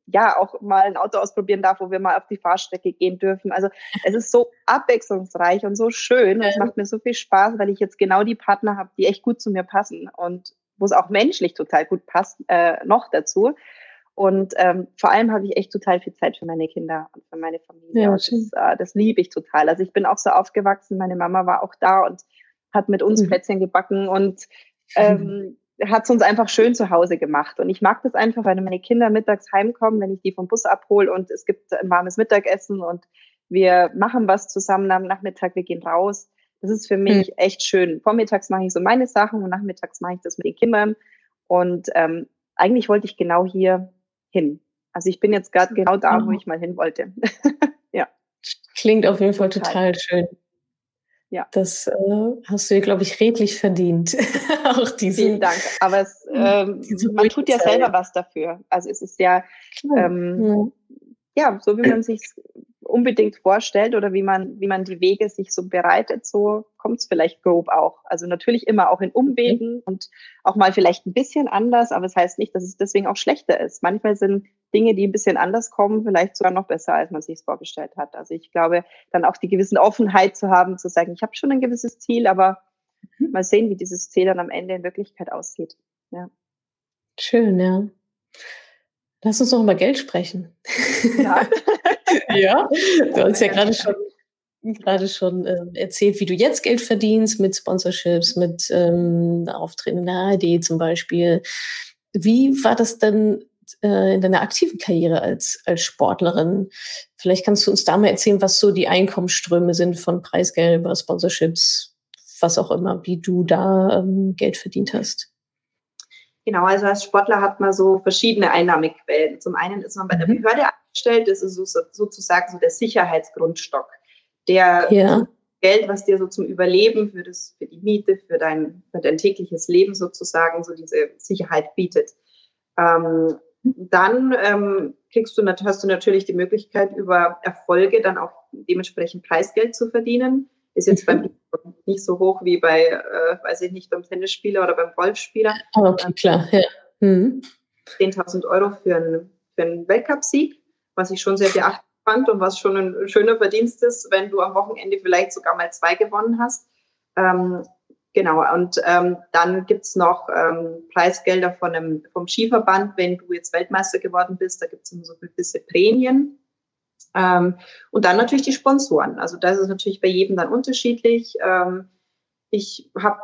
A: ja auch mal ein Auto ausprobieren darf, wo wir mal auf die Fahrstrecke gehen dürfen. Also es ist so abwechslungsreich und so schön und es macht mir so viel Spaß, weil ich jetzt genau die Partner habe, die echt gut zu mir passen und wo es auch menschlich total gut passt, äh, noch dazu. Und ähm, vor allem habe ich echt total viel Zeit für meine Kinder und für meine Familie. Ja, das, äh, das liebe ich total. Also ich bin auch so aufgewachsen, meine Mama war auch da und hat mit uns mhm. Plätzchen gebacken und ähm, hat es uns einfach schön zu Hause gemacht. Und ich mag das einfach, weil meine Kinder mittags heimkommen, wenn ich die vom Bus abhole und es gibt ein warmes Mittagessen und wir machen was zusammen am Nachmittag, wir gehen raus. Das ist für mich hm. echt schön. Vormittags mache ich so meine Sachen und nachmittags mache ich das mit den Kindern. Und ähm, eigentlich wollte ich genau hier hin. Also ich bin jetzt gerade genau da, wo mhm. ich mal hin wollte. ja.
B: Klingt auf jeden Fall total, total schön. Ja. Das äh, hast du dir, glaube ich, redlich verdient.
A: auch diese, Vielen Dank. Aber es, ähm, man tut ja selber was dafür. Also es ist ja, ähm, ja. ja, so wie man sich unbedingt vorstellt oder wie man, wie man die Wege sich so bereitet, so kommt es vielleicht grob auch. Also natürlich immer auch in Umwegen und auch mal vielleicht ein bisschen anders, aber es das heißt nicht, dass es deswegen auch schlechter ist. Manchmal sind Dinge, die ein bisschen anders kommen, vielleicht sogar noch besser, als man sich es vorgestellt hat. Also ich glaube, dann auch die gewissen Offenheit zu haben, zu sagen, ich habe schon ein gewisses Ziel, aber mhm. mal sehen, wie dieses Ziel dann am Ende in Wirklichkeit aussieht. Ja.
B: Schön, ja. Lass uns noch über Geld sprechen. Ja. ja, du hast ja gerade schon gerade schon äh, erzählt, wie du jetzt Geld verdienst mit Sponsorships, mit ähm, Auftritten in der ARD zum Beispiel. Wie war das denn äh, in deiner aktiven Karriere als, als Sportlerin? Vielleicht kannst du uns da mal erzählen, was so die Einkommensströme sind von Preisgeld über Sponsorships, was auch immer, wie du da ähm, Geld verdient hast.
A: Genau, also als Sportler hat man so verschiedene Einnahmequellen. Zum einen ist man bei der mhm. Behörde angestellt, das ist so, sozusagen so der Sicherheitsgrundstock. Der ja. Geld, was dir so zum Überleben für, das, für die Miete, für dein, für dein tägliches Leben sozusagen so diese Sicherheit bietet. Ähm, dann ähm, kriegst du, hast du natürlich die Möglichkeit, über Erfolge dann auch dementsprechend Preisgeld zu verdienen. Ist jetzt mhm. beim nicht so hoch wie bei, äh, weiß ich nicht, beim Tennisspieler oder beim Golfspieler.
B: Oh, okay, klar, ja. Mhm.
A: 10.000 Euro für einen, für einen Weltcupsieg, was ich schon sehr beachtlich fand und was schon ein schöner Verdienst ist, wenn du am Wochenende vielleicht sogar mal zwei gewonnen hast. Ähm, genau, und ähm, dann gibt's noch ähm, Preisgelder von einem, vom Skiverband, wenn du jetzt Weltmeister geworden bist, da gibt's immer so gewisse Prämien. Ähm, und dann natürlich die Sponsoren. Also das ist natürlich bei jedem dann unterschiedlich. Ähm, ich habe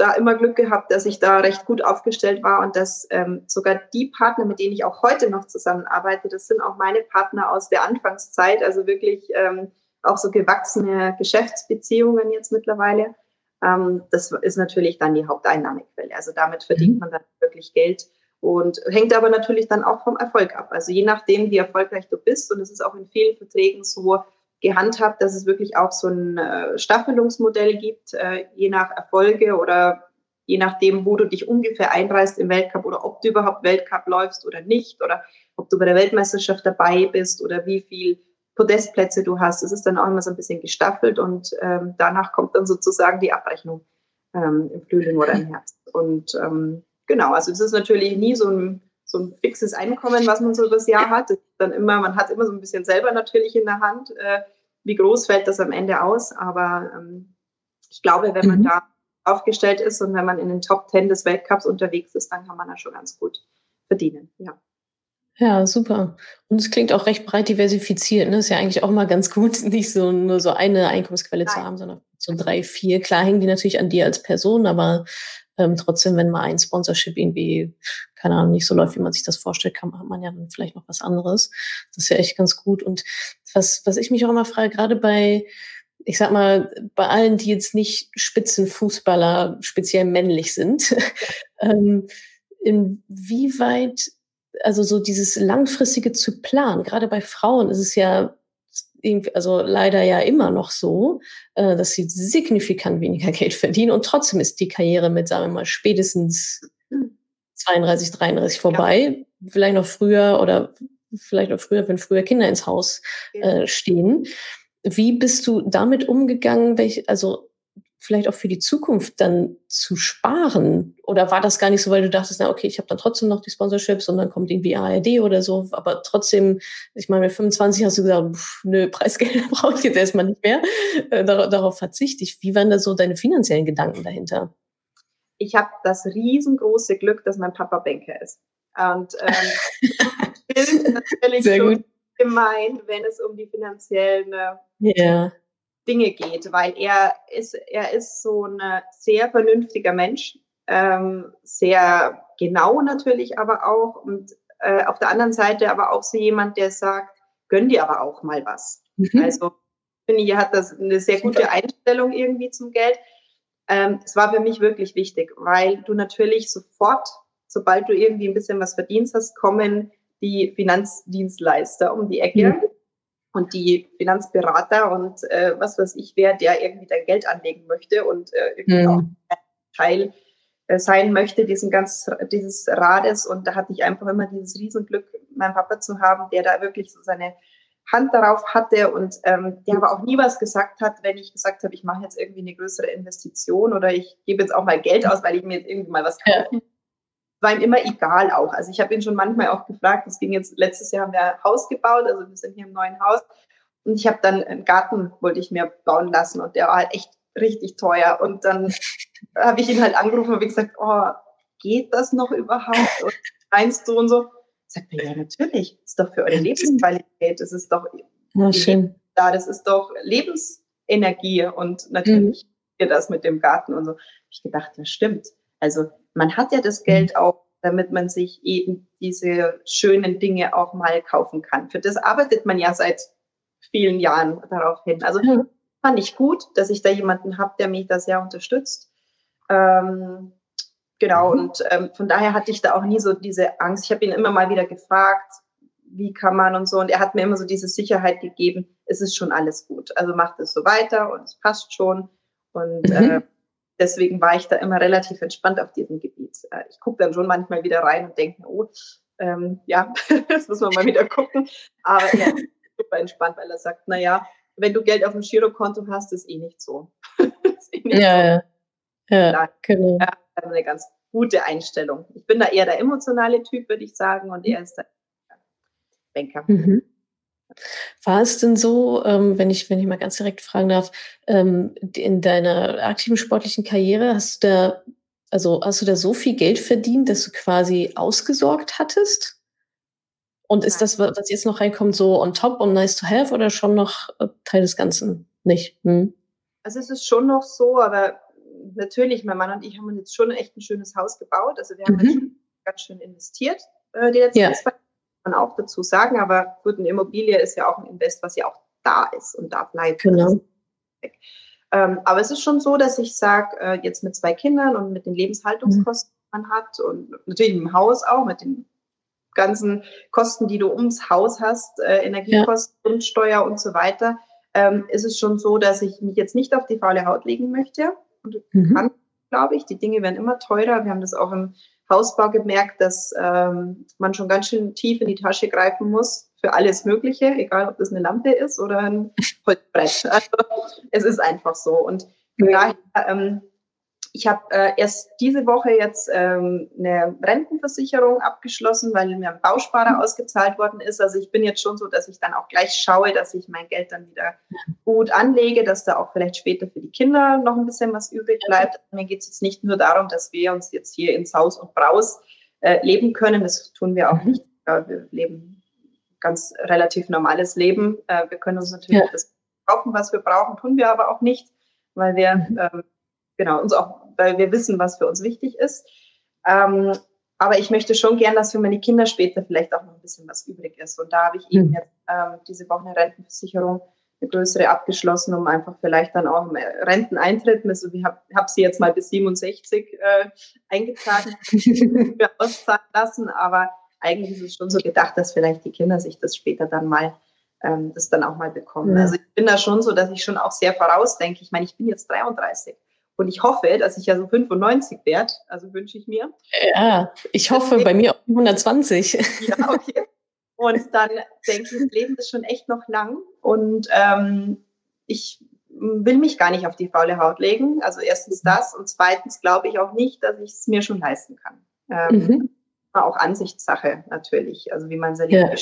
A: da immer Glück gehabt, dass ich da recht gut aufgestellt war und dass ähm, sogar die Partner, mit denen ich auch heute noch zusammenarbeite, das sind auch meine Partner aus der Anfangszeit, also wirklich ähm, auch so gewachsene Geschäftsbeziehungen jetzt mittlerweile. Ähm, das ist natürlich dann die Haupteinnahmequelle. Also damit verdient mhm. man dann wirklich Geld und hängt aber natürlich dann auch vom Erfolg ab. Also je nachdem, wie erfolgreich du bist, und es ist auch in vielen Verträgen so gehandhabt, dass es wirklich auch so ein äh, Staffelungsmodell gibt, äh, je nach Erfolge oder je nachdem, wo du dich ungefähr einreißt im Weltcup oder ob du überhaupt Weltcup läufst oder nicht oder ob du bei der Weltmeisterschaft dabei bist oder wie viel Podestplätze du hast. Es ist dann auch immer so ein bisschen gestaffelt und ähm, danach kommt dann sozusagen die Abrechnung ähm, im Frühling oder im Herbst. Und ähm, Genau, also es ist natürlich nie so ein, so ein fixes Einkommen, was man so das Jahr hat. dann immer, man hat immer so ein bisschen selber natürlich in der Hand, äh, wie groß fällt das am Ende aus. Aber ähm, ich glaube, wenn man mhm. da aufgestellt ist und wenn man in den Top Ten des Weltcups unterwegs ist, dann kann man da schon ganz gut verdienen. Ja.
B: Ja, super. Und es klingt auch recht breit diversifiziert. Ne? Ist ja eigentlich auch mal ganz gut, nicht so nur so eine Einkommensquelle Nein. zu haben, sondern so drei, vier. Klar hängen die natürlich an dir als Person, aber ähm, trotzdem, wenn mal ein Sponsorship irgendwie, keine Ahnung, nicht so läuft, wie man sich das vorstellt, kann, hat man ja dann vielleicht noch was anderes. Das ist ja echt ganz gut. Und was, was ich mich auch immer frage, gerade bei, ich sag mal, bei allen, die jetzt nicht Spitzenfußballer speziell männlich sind, ähm, inwieweit, also so dieses langfristige zu planen, gerade bei Frauen ist es ja also leider ja immer noch so, äh, dass sie signifikant weniger Geld verdienen und trotzdem ist die Karriere mit, sagen wir mal, spätestens 32, 33 vorbei. Ja. Vielleicht noch früher oder vielleicht noch früher, wenn früher Kinder ins Haus äh, stehen. Wie bist du damit umgegangen? Welche, also vielleicht auch für die Zukunft dann zu sparen? Oder war das gar nicht so, weil du dachtest, na okay, ich habe dann trotzdem noch die Sponsorships und dann kommt irgendwie ARD oder so, aber trotzdem, ich meine, mit 25 hast du gesagt, pff, nö, Preisgelder brauche ich jetzt erstmal nicht mehr, äh, darauf, darauf verzichte ich. Wie waren da so deine finanziellen Gedanken dahinter?
A: Ich habe das riesengroße Glück, dass mein Papa Banker ist. Und ähm, ist natürlich Sehr gut. gemein, wenn es um die finanziellen yeah. Dinge geht, weil er ist, er ist so ein sehr vernünftiger Mensch, ähm, sehr genau natürlich aber auch und äh, auf der anderen Seite aber auch so jemand, der sagt, gönn dir aber auch mal was. Mhm. Also finde, ihr hat das eine sehr gute Einstellung irgendwie zum Geld. Ähm, es war für mich wirklich wichtig, weil du natürlich sofort, sobald du irgendwie ein bisschen was verdienst hast, kommen die Finanzdienstleister um die Ecke. Mhm und die Finanzberater und äh, was weiß ich wer, der irgendwie dein Geld anlegen möchte und äh, irgendwie mhm. auch Teil sein möchte, diesen ganz, dieses Rades. Und da hatte ich einfach immer dieses Riesenglück, meinen Papa zu haben, der da wirklich so seine Hand darauf hatte und ähm, der aber auch nie was gesagt hat, wenn ich gesagt habe, ich mache jetzt irgendwie eine größere Investition oder ich gebe jetzt auch mal Geld aus, weil ich mir jetzt irgendwie mal was kaufen ja war ihm immer egal auch. Also ich habe ihn schon manchmal auch gefragt, das ging jetzt, letztes Jahr haben wir ein Haus gebaut, also wir sind hier im neuen Haus und ich habe dann einen Garten, wollte ich mir bauen lassen und der war halt echt richtig teuer und dann habe ich ihn halt angerufen und gesagt, oh, geht das noch überhaupt? Und meinst du und so? Sagt er, ja, natürlich, das ist doch für eure Lebensqualität, das ist doch
B: ja, schön.
A: da, das ist doch Lebensenergie und natürlich mhm. das mit dem Garten und so. Ich gedacht, das stimmt. Also man hat ja das Geld mhm. auch, damit man sich eben diese schönen Dinge auch mal kaufen kann. Für das arbeitet man ja seit vielen Jahren darauf hin. Also ja. fand ich gut, dass ich da jemanden habe, der mich da sehr unterstützt. Ähm, genau, mhm. und ähm, von daher hatte ich da auch nie so diese Angst. Ich habe ihn immer mal wieder gefragt, wie kann man und so. Und er hat mir immer so diese Sicherheit gegeben, es ist schon alles gut. Also macht es so weiter und es passt schon. Und mhm. äh, deswegen war ich da immer relativ entspannt auf diesem Gebiet. Äh, ich gucke dann schon manchmal wieder rein und denke, oh, ähm, ja, das muss man mal wieder gucken. Aber er ist super entspannt, weil er sagt, na ja, wenn du Geld auf dem Girokonto hast, ist eh nicht so.
B: eh nicht ja, so. ja, ja, genau. Ja,
A: eine ganz gute Einstellung. Ich bin da eher der emotionale Typ, würde ich sagen, und er ist der Banker. Mhm.
B: War es denn so, ähm, wenn ich, wenn ich mal ganz direkt fragen darf, ähm, in deiner aktiven sportlichen Karriere hast du da, also hast du da so viel Geld verdient, dass du quasi ausgesorgt hattest? Und ist das, was jetzt noch reinkommt, so on top und nice to have oder schon noch äh, Teil des Ganzen? Nicht? Hm?
A: Also es ist schon noch so, aber natürlich, mein Mann und ich haben uns jetzt schon echt ein schönes Haus gebaut. Also wir haben mhm. ganz schön investiert äh, die letzten ja. zwei man auch dazu sagen, aber gut, eine Immobilie ist ja auch ein Invest, was ja auch da ist und da bleibt.
B: Genau.
A: Ähm, aber es ist schon so, dass ich sage, äh, jetzt mit zwei Kindern und mit den Lebenshaltungskosten, die man hat und natürlich im Haus auch, mit den ganzen Kosten, die du ums Haus hast, äh, Energiekosten, ja. Grundsteuer und so weiter, ähm, ist es schon so, dass ich mich jetzt nicht auf die faule Haut legen möchte. Und mhm. kann, glaube ich, die Dinge werden immer teurer. Wir haben das auch im Hausbau gemerkt, dass ähm, man schon ganz schön tief in die Tasche greifen muss für alles Mögliche, egal ob das eine Lampe ist oder ein Holzbrett. Also es ist einfach so. Und von daher ähm, ich habe äh, erst diese Woche jetzt ähm, eine Rentenversicherung abgeschlossen, weil mir ein Bausparer mhm. ausgezahlt worden ist. Also ich bin jetzt schon so, dass ich dann auch gleich schaue, dass ich mein Geld dann wieder gut anlege, dass da auch vielleicht später für die Kinder noch ein bisschen was übrig bleibt. Mir geht es jetzt nicht nur darum, dass wir uns jetzt hier ins Haus und Braus äh, leben können. Das tun wir auch nicht. Ja, wir leben ganz relativ normales Leben. Äh, wir können uns natürlich ja. das kaufen, was wir brauchen, tun wir aber auch nicht, weil wir mhm. ähm, genau, uns auch, weil wir wissen, was für uns wichtig ist. Ähm, aber ich möchte schon gern, dass für meine Kinder später vielleicht auch noch ein bisschen was übrig ist. Und da habe ich eben mhm. jetzt ähm, diese Woche eine Rentenversicherung, eine größere abgeschlossen, um einfach vielleicht dann auch Renteneintritt, also ich habe hab sie jetzt mal bis 67 äh, eingetragen, auszahlen lassen, aber eigentlich ist es schon so gedacht, dass vielleicht die Kinder sich das später dann mal ähm, das dann auch mal bekommen. Ja. Also ich bin da schon so, dass ich schon auch sehr vorausdenke. Ich meine, ich bin jetzt 33. Und ich hoffe, dass ich ja so 95 werde. Also wünsche ich mir.
B: Ja, ich hoffe Deswegen, bei mir auf 120.
A: Ja, okay. Und dann denke ich, das Leben ist schon echt noch lang. Und ähm, ich will mich gar nicht auf die faule Haut legen. Also erstens das und zweitens glaube ich auch nicht, dass ich es mir schon leisten kann. Ähm, mhm. Auch Ansichtssache natürlich, also wie man sein Leben ja.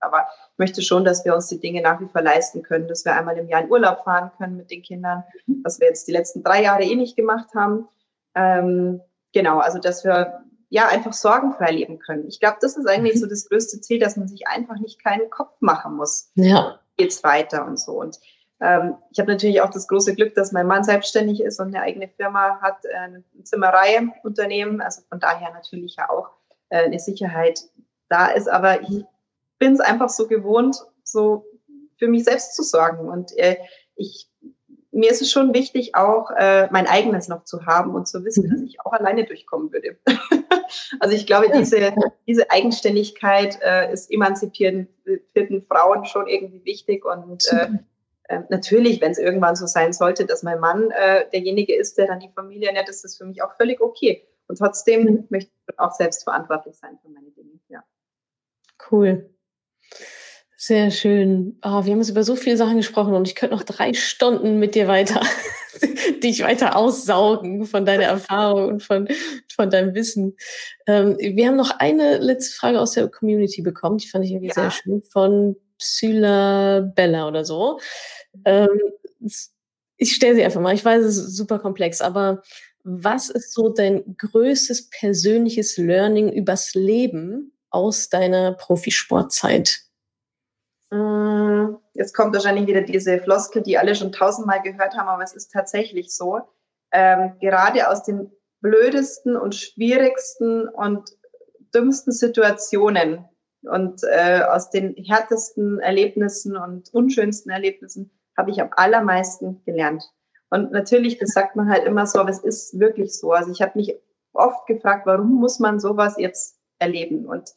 A: Aber ich möchte schon, dass wir uns die Dinge nach wie vor leisten können, dass wir einmal im Jahr in Urlaub fahren können mit den Kindern, mhm. was wir jetzt die letzten drei Jahre eh nicht gemacht haben. Ähm, genau, also dass wir ja einfach sorgenfrei leben können. Ich glaube, das ist eigentlich mhm. so das größte Ziel, dass man sich einfach nicht keinen Kopf machen muss.
B: Ja.
A: Geht's weiter und so. Und ähm, ich habe natürlich auch das große Glück, dass mein Mann selbstständig ist und eine eigene Firma hat, äh, ein Zimmereiunternehmen. Also von daher natürlich ja auch äh, eine Sicherheit da ist. Aber ich bin es einfach so gewohnt, so für mich selbst zu sorgen. Und äh, ich, mir ist es schon wichtig, auch äh, mein eigenes noch zu haben und zu wissen, mhm. dass ich auch alleine durchkommen würde. also ich glaube, diese, diese Eigenständigkeit äh, ist emanzipierenden Frauen schon irgendwie wichtig und äh, äh, natürlich, wenn es irgendwann so sein sollte, dass mein Mann äh, derjenige ist, der dann die Familie ernährt, ist das für mich auch völlig okay. Und trotzdem mhm. möchte ich auch selbst verantwortlich sein für meine Dinge. Ja.
B: Cool. Sehr schön. Oh, wir haben jetzt über so viele Sachen gesprochen und ich könnte noch drei Stunden mit dir weiter, dich weiter aussaugen von deiner Erfahrung und von, von deinem Wissen. Ähm, wir haben noch eine letzte Frage aus der Community bekommen, die fand ich irgendwie ja. sehr schön, von Psyla Bella oder so. Ähm, ich stelle sie einfach mal. Ich weiß, es ist super komplex, aber was ist so dein größtes persönliches Learning übers Leben aus deiner Profisportzeit?
A: Mm, jetzt kommt wahrscheinlich wieder diese Floskel, die alle schon tausendmal gehört haben, aber es ist tatsächlich so. Ähm, gerade aus den blödesten und schwierigsten und dümmsten Situationen und äh, aus den härtesten Erlebnissen und unschönsten Erlebnissen habe ich am allermeisten gelernt. Und natürlich, das sagt man halt immer so, aber es ist wirklich so. Also ich habe mich oft gefragt, warum muss man sowas jetzt erleben? Und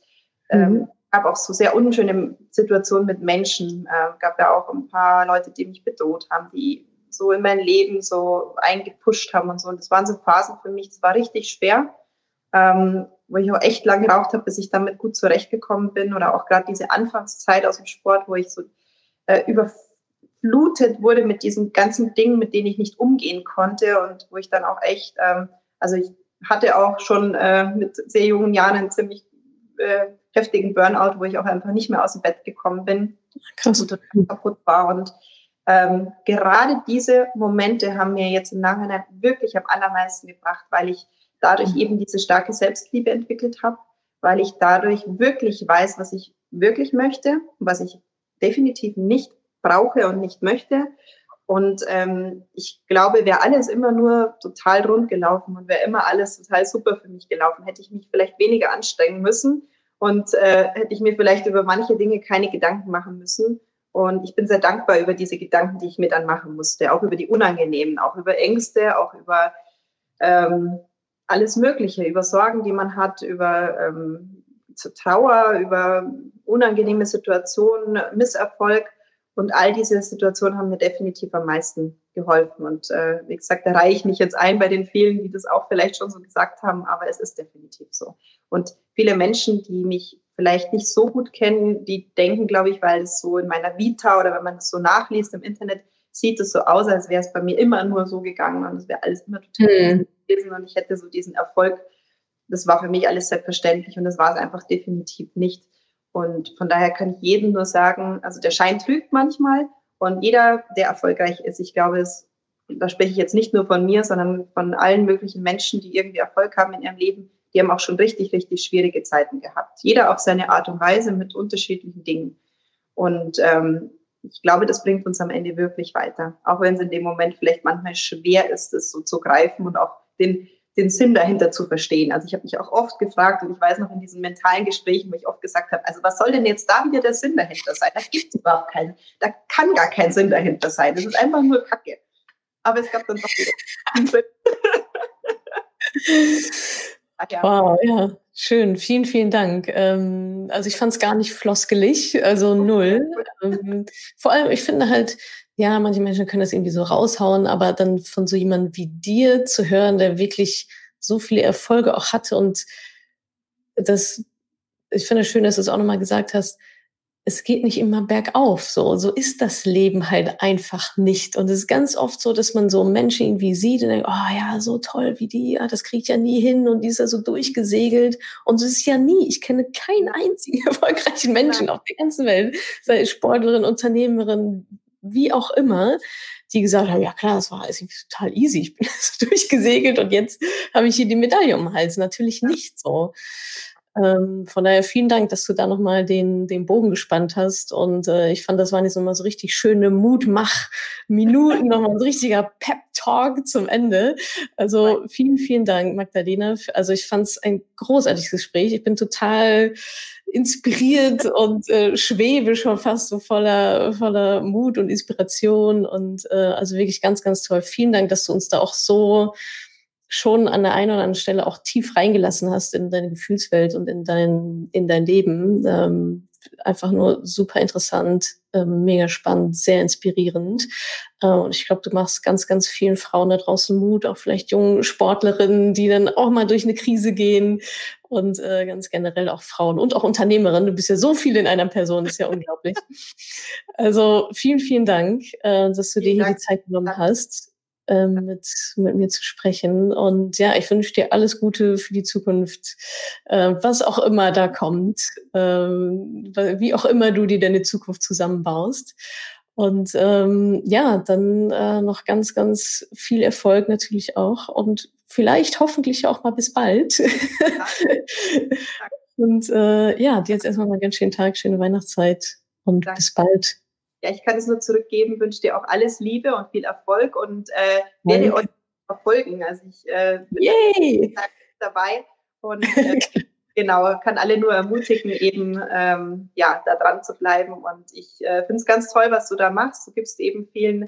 A: ähm, mhm. Habe auch so sehr unschöne Situationen mit Menschen. Äh, gab ja auch ein paar Leute, die mich bedroht haben, die so in mein Leben so eingepusht haben und so. Und das waren so Phasen für mich, das war richtig schwer, ähm, wo ich auch echt lange geraucht habe, bis ich damit gut zurechtgekommen bin. Oder auch gerade diese Anfangszeit aus dem Sport, wo ich so äh, über überflutet wurde mit diesen ganzen Dingen, mit denen ich nicht umgehen konnte und wo ich dann auch echt, ähm, also ich hatte auch schon äh, mit sehr jungen Jahren einen ziemlich äh, heftigen Burnout, wo ich auch einfach nicht mehr aus dem Bett gekommen bin Krass. und kaputt war. Und ähm, gerade diese Momente haben mir jetzt im Nachhinein wirklich am allermeisten gebracht, weil ich dadurch mhm. eben diese starke Selbstliebe entwickelt habe, weil ich dadurch wirklich weiß, was ich wirklich möchte, was ich definitiv nicht brauche und nicht möchte. Und ähm, ich glaube, wäre alles immer nur total rund gelaufen und wäre immer alles total super für mich gelaufen, hätte ich mich vielleicht weniger anstrengen müssen und äh, hätte ich mir vielleicht über manche Dinge keine Gedanken machen müssen. Und ich bin sehr dankbar über diese Gedanken, die ich mir dann machen musste, auch über die unangenehmen, auch über Ängste, auch über ähm, alles Mögliche, über Sorgen, die man hat, über ähm, Trauer, über unangenehme Situationen, Misserfolg. Und all diese Situationen haben mir definitiv am meisten geholfen. Und äh, wie gesagt, da reihe ich mich jetzt ein bei den vielen, die das auch vielleicht schon so gesagt haben, aber es ist definitiv so. Und viele Menschen, die mich vielleicht nicht so gut kennen, die denken, glaube ich, weil es so in meiner Vita oder wenn man es so nachliest im Internet, sieht es so aus, als wäre es bei mir immer nur so gegangen und es wäre alles immer total mhm. gewesen und ich hätte so diesen Erfolg. Das war für mich alles selbstverständlich und das war es einfach definitiv nicht. Und von daher kann ich jedem nur sagen, also der Schein trügt manchmal und jeder, der erfolgreich ist, ich glaube, es, da spreche ich jetzt nicht nur von mir, sondern von allen möglichen Menschen, die irgendwie Erfolg haben in ihrem Leben, die haben auch schon richtig, richtig schwierige Zeiten gehabt. Jeder auf seine Art und Weise mit unterschiedlichen Dingen. Und ähm, ich glaube, das bringt uns am Ende wirklich weiter. Auch wenn es in dem Moment vielleicht manchmal schwer ist, das so zu greifen und auch den, den Sinn dahinter zu verstehen. Also ich habe mich auch oft gefragt und ich weiß noch in diesen mentalen Gesprächen, wo ich oft gesagt habe, also was soll denn jetzt da wieder der Sinn dahinter sein? Da gibt es überhaupt keinen, da kann gar kein Sinn dahinter sein. Das ist einfach nur Kacke. Aber es gab dann doch wieder einen Sinn.
B: ja. Wow, ja, schön. Vielen, vielen Dank. Ähm, also ich fand es gar nicht floskelig, also null. Ähm, vor allem, ich finde halt, ja, manche Menschen können das irgendwie so raushauen, aber dann von so jemandem wie dir zu hören, der wirklich so viele Erfolge auch hatte und das, ich finde es schön, dass du es auch nochmal gesagt hast, es geht nicht immer bergauf. So, so ist das Leben halt einfach nicht. Und es ist ganz oft so, dass man so Menschen irgendwie sieht und denkt, oh ja, so toll wie die, ja, das kriege ich ja nie hin und die ist ja so durchgesegelt. Und so ist es ja nie. Ich kenne keinen einzigen erfolgreichen Menschen auf der ganzen Welt, sei Sportlerin, Unternehmerin, wie auch immer, die gesagt haben, ja klar, das war alles total easy, ich bin durchgesegelt und jetzt habe ich hier die Medaille um den Hals. Natürlich nicht so. Ähm, von daher vielen Dank, dass du da nochmal den, den Bogen gespannt hast. Und äh, ich fand, das waren jetzt nochmal so richtig schöne Mutmach-Minuten, nochmal so ein richtiger Pep-Talk zum Ende. Also vielen, vielen Dank, Magdalena. Also ich fand es ein großartiges Gespräch. Ich bin total inspiriert und äh, schwebe schon fast so voller, voller Mut und Inspiration. Und äh, also wirklich ganz, ganz toll. Vielen Dank, dass du uns da auch so schon an der einen oder anderen Stelle auch tief reingelassen hast in deine Gefühlswelt und in dein, in dein Leben. Ähm, einfach nur super interessant, ähm, mega spannend, sehr inspirierend. Äh, und ich glaube, du machst ganz, ganz vielen Frauen da draußen Mut, auch vielleicht jungen Sportlerinnen, die dann auch mal durch eine Krise gehen und äh, ganz generell auch Frauen und auch Unternehmerinnen. Du bist ja so viel in einer Person, ist ja unglaublich. Also vielen, vielen Dank, äh, dass du vielen dir hier Dank. die Zeit genommen hast ähm, mit, mit mir zu sprechen. Und ja, ich wünsche dir alles Gute für die Zukunft, äh, was auch immer da kommt, äh, wie auch immer du dir deine Zukunft zusammenbaust. Und ähm, ja, dann äh, noch ganz, ganz viel Erfolg natürlich auch und vielleicht hoffentlich auch mal bis bald. und äh, ja, dir jetzt erstmal mal einen ganz schönen Tag, schöne Weihnachtszeit und Danke. bis bald
A: ja, ich kann es nur zurückgeben, wünsche dir auch alles Liebe und viel Erfolg und äh, werde euch verfolgen. Also ich äh, bin Yay. dabei und äh, genau, kann alle nur ermutigen, eben ähm, ja, da dran zu bleiben. Und ich äh, finde es ganz toll, was du da machst. Du gibst eben vielen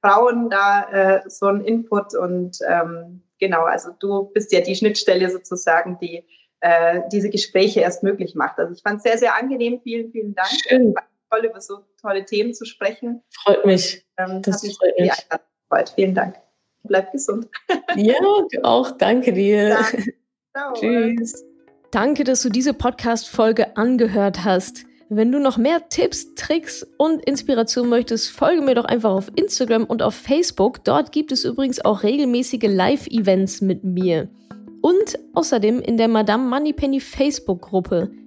A: Frauen da äh, so einen Input und ähm, genau, also du bist ja die Schnittstelle sozusagen, die äh, diese Gespräche erst möglich macht. Also ich fand es sehr, sehr angenehm. Vielen, vielen Dank. Schön toll, über so tolle Themen zu sprechen.
B: Freut mich. Ähm, das
A: mich freut mich. Gefreut. Vielen Dank. Bleib gesund.
B: ja, du auch. Danke dir. Ciao. Tschüss. Danke, dass du diese Podcast-Folge angehört hast. Wenn du noch mehr Tipps, Tricks und Inspiration möchtest, folge mir doch einfach auf Instagram und auf Facebook. Dort gibt es übrigens auch regelmäßige Live-Events mit mir. Und außerdem in der Madame Moneypenny Facebook-Gruppe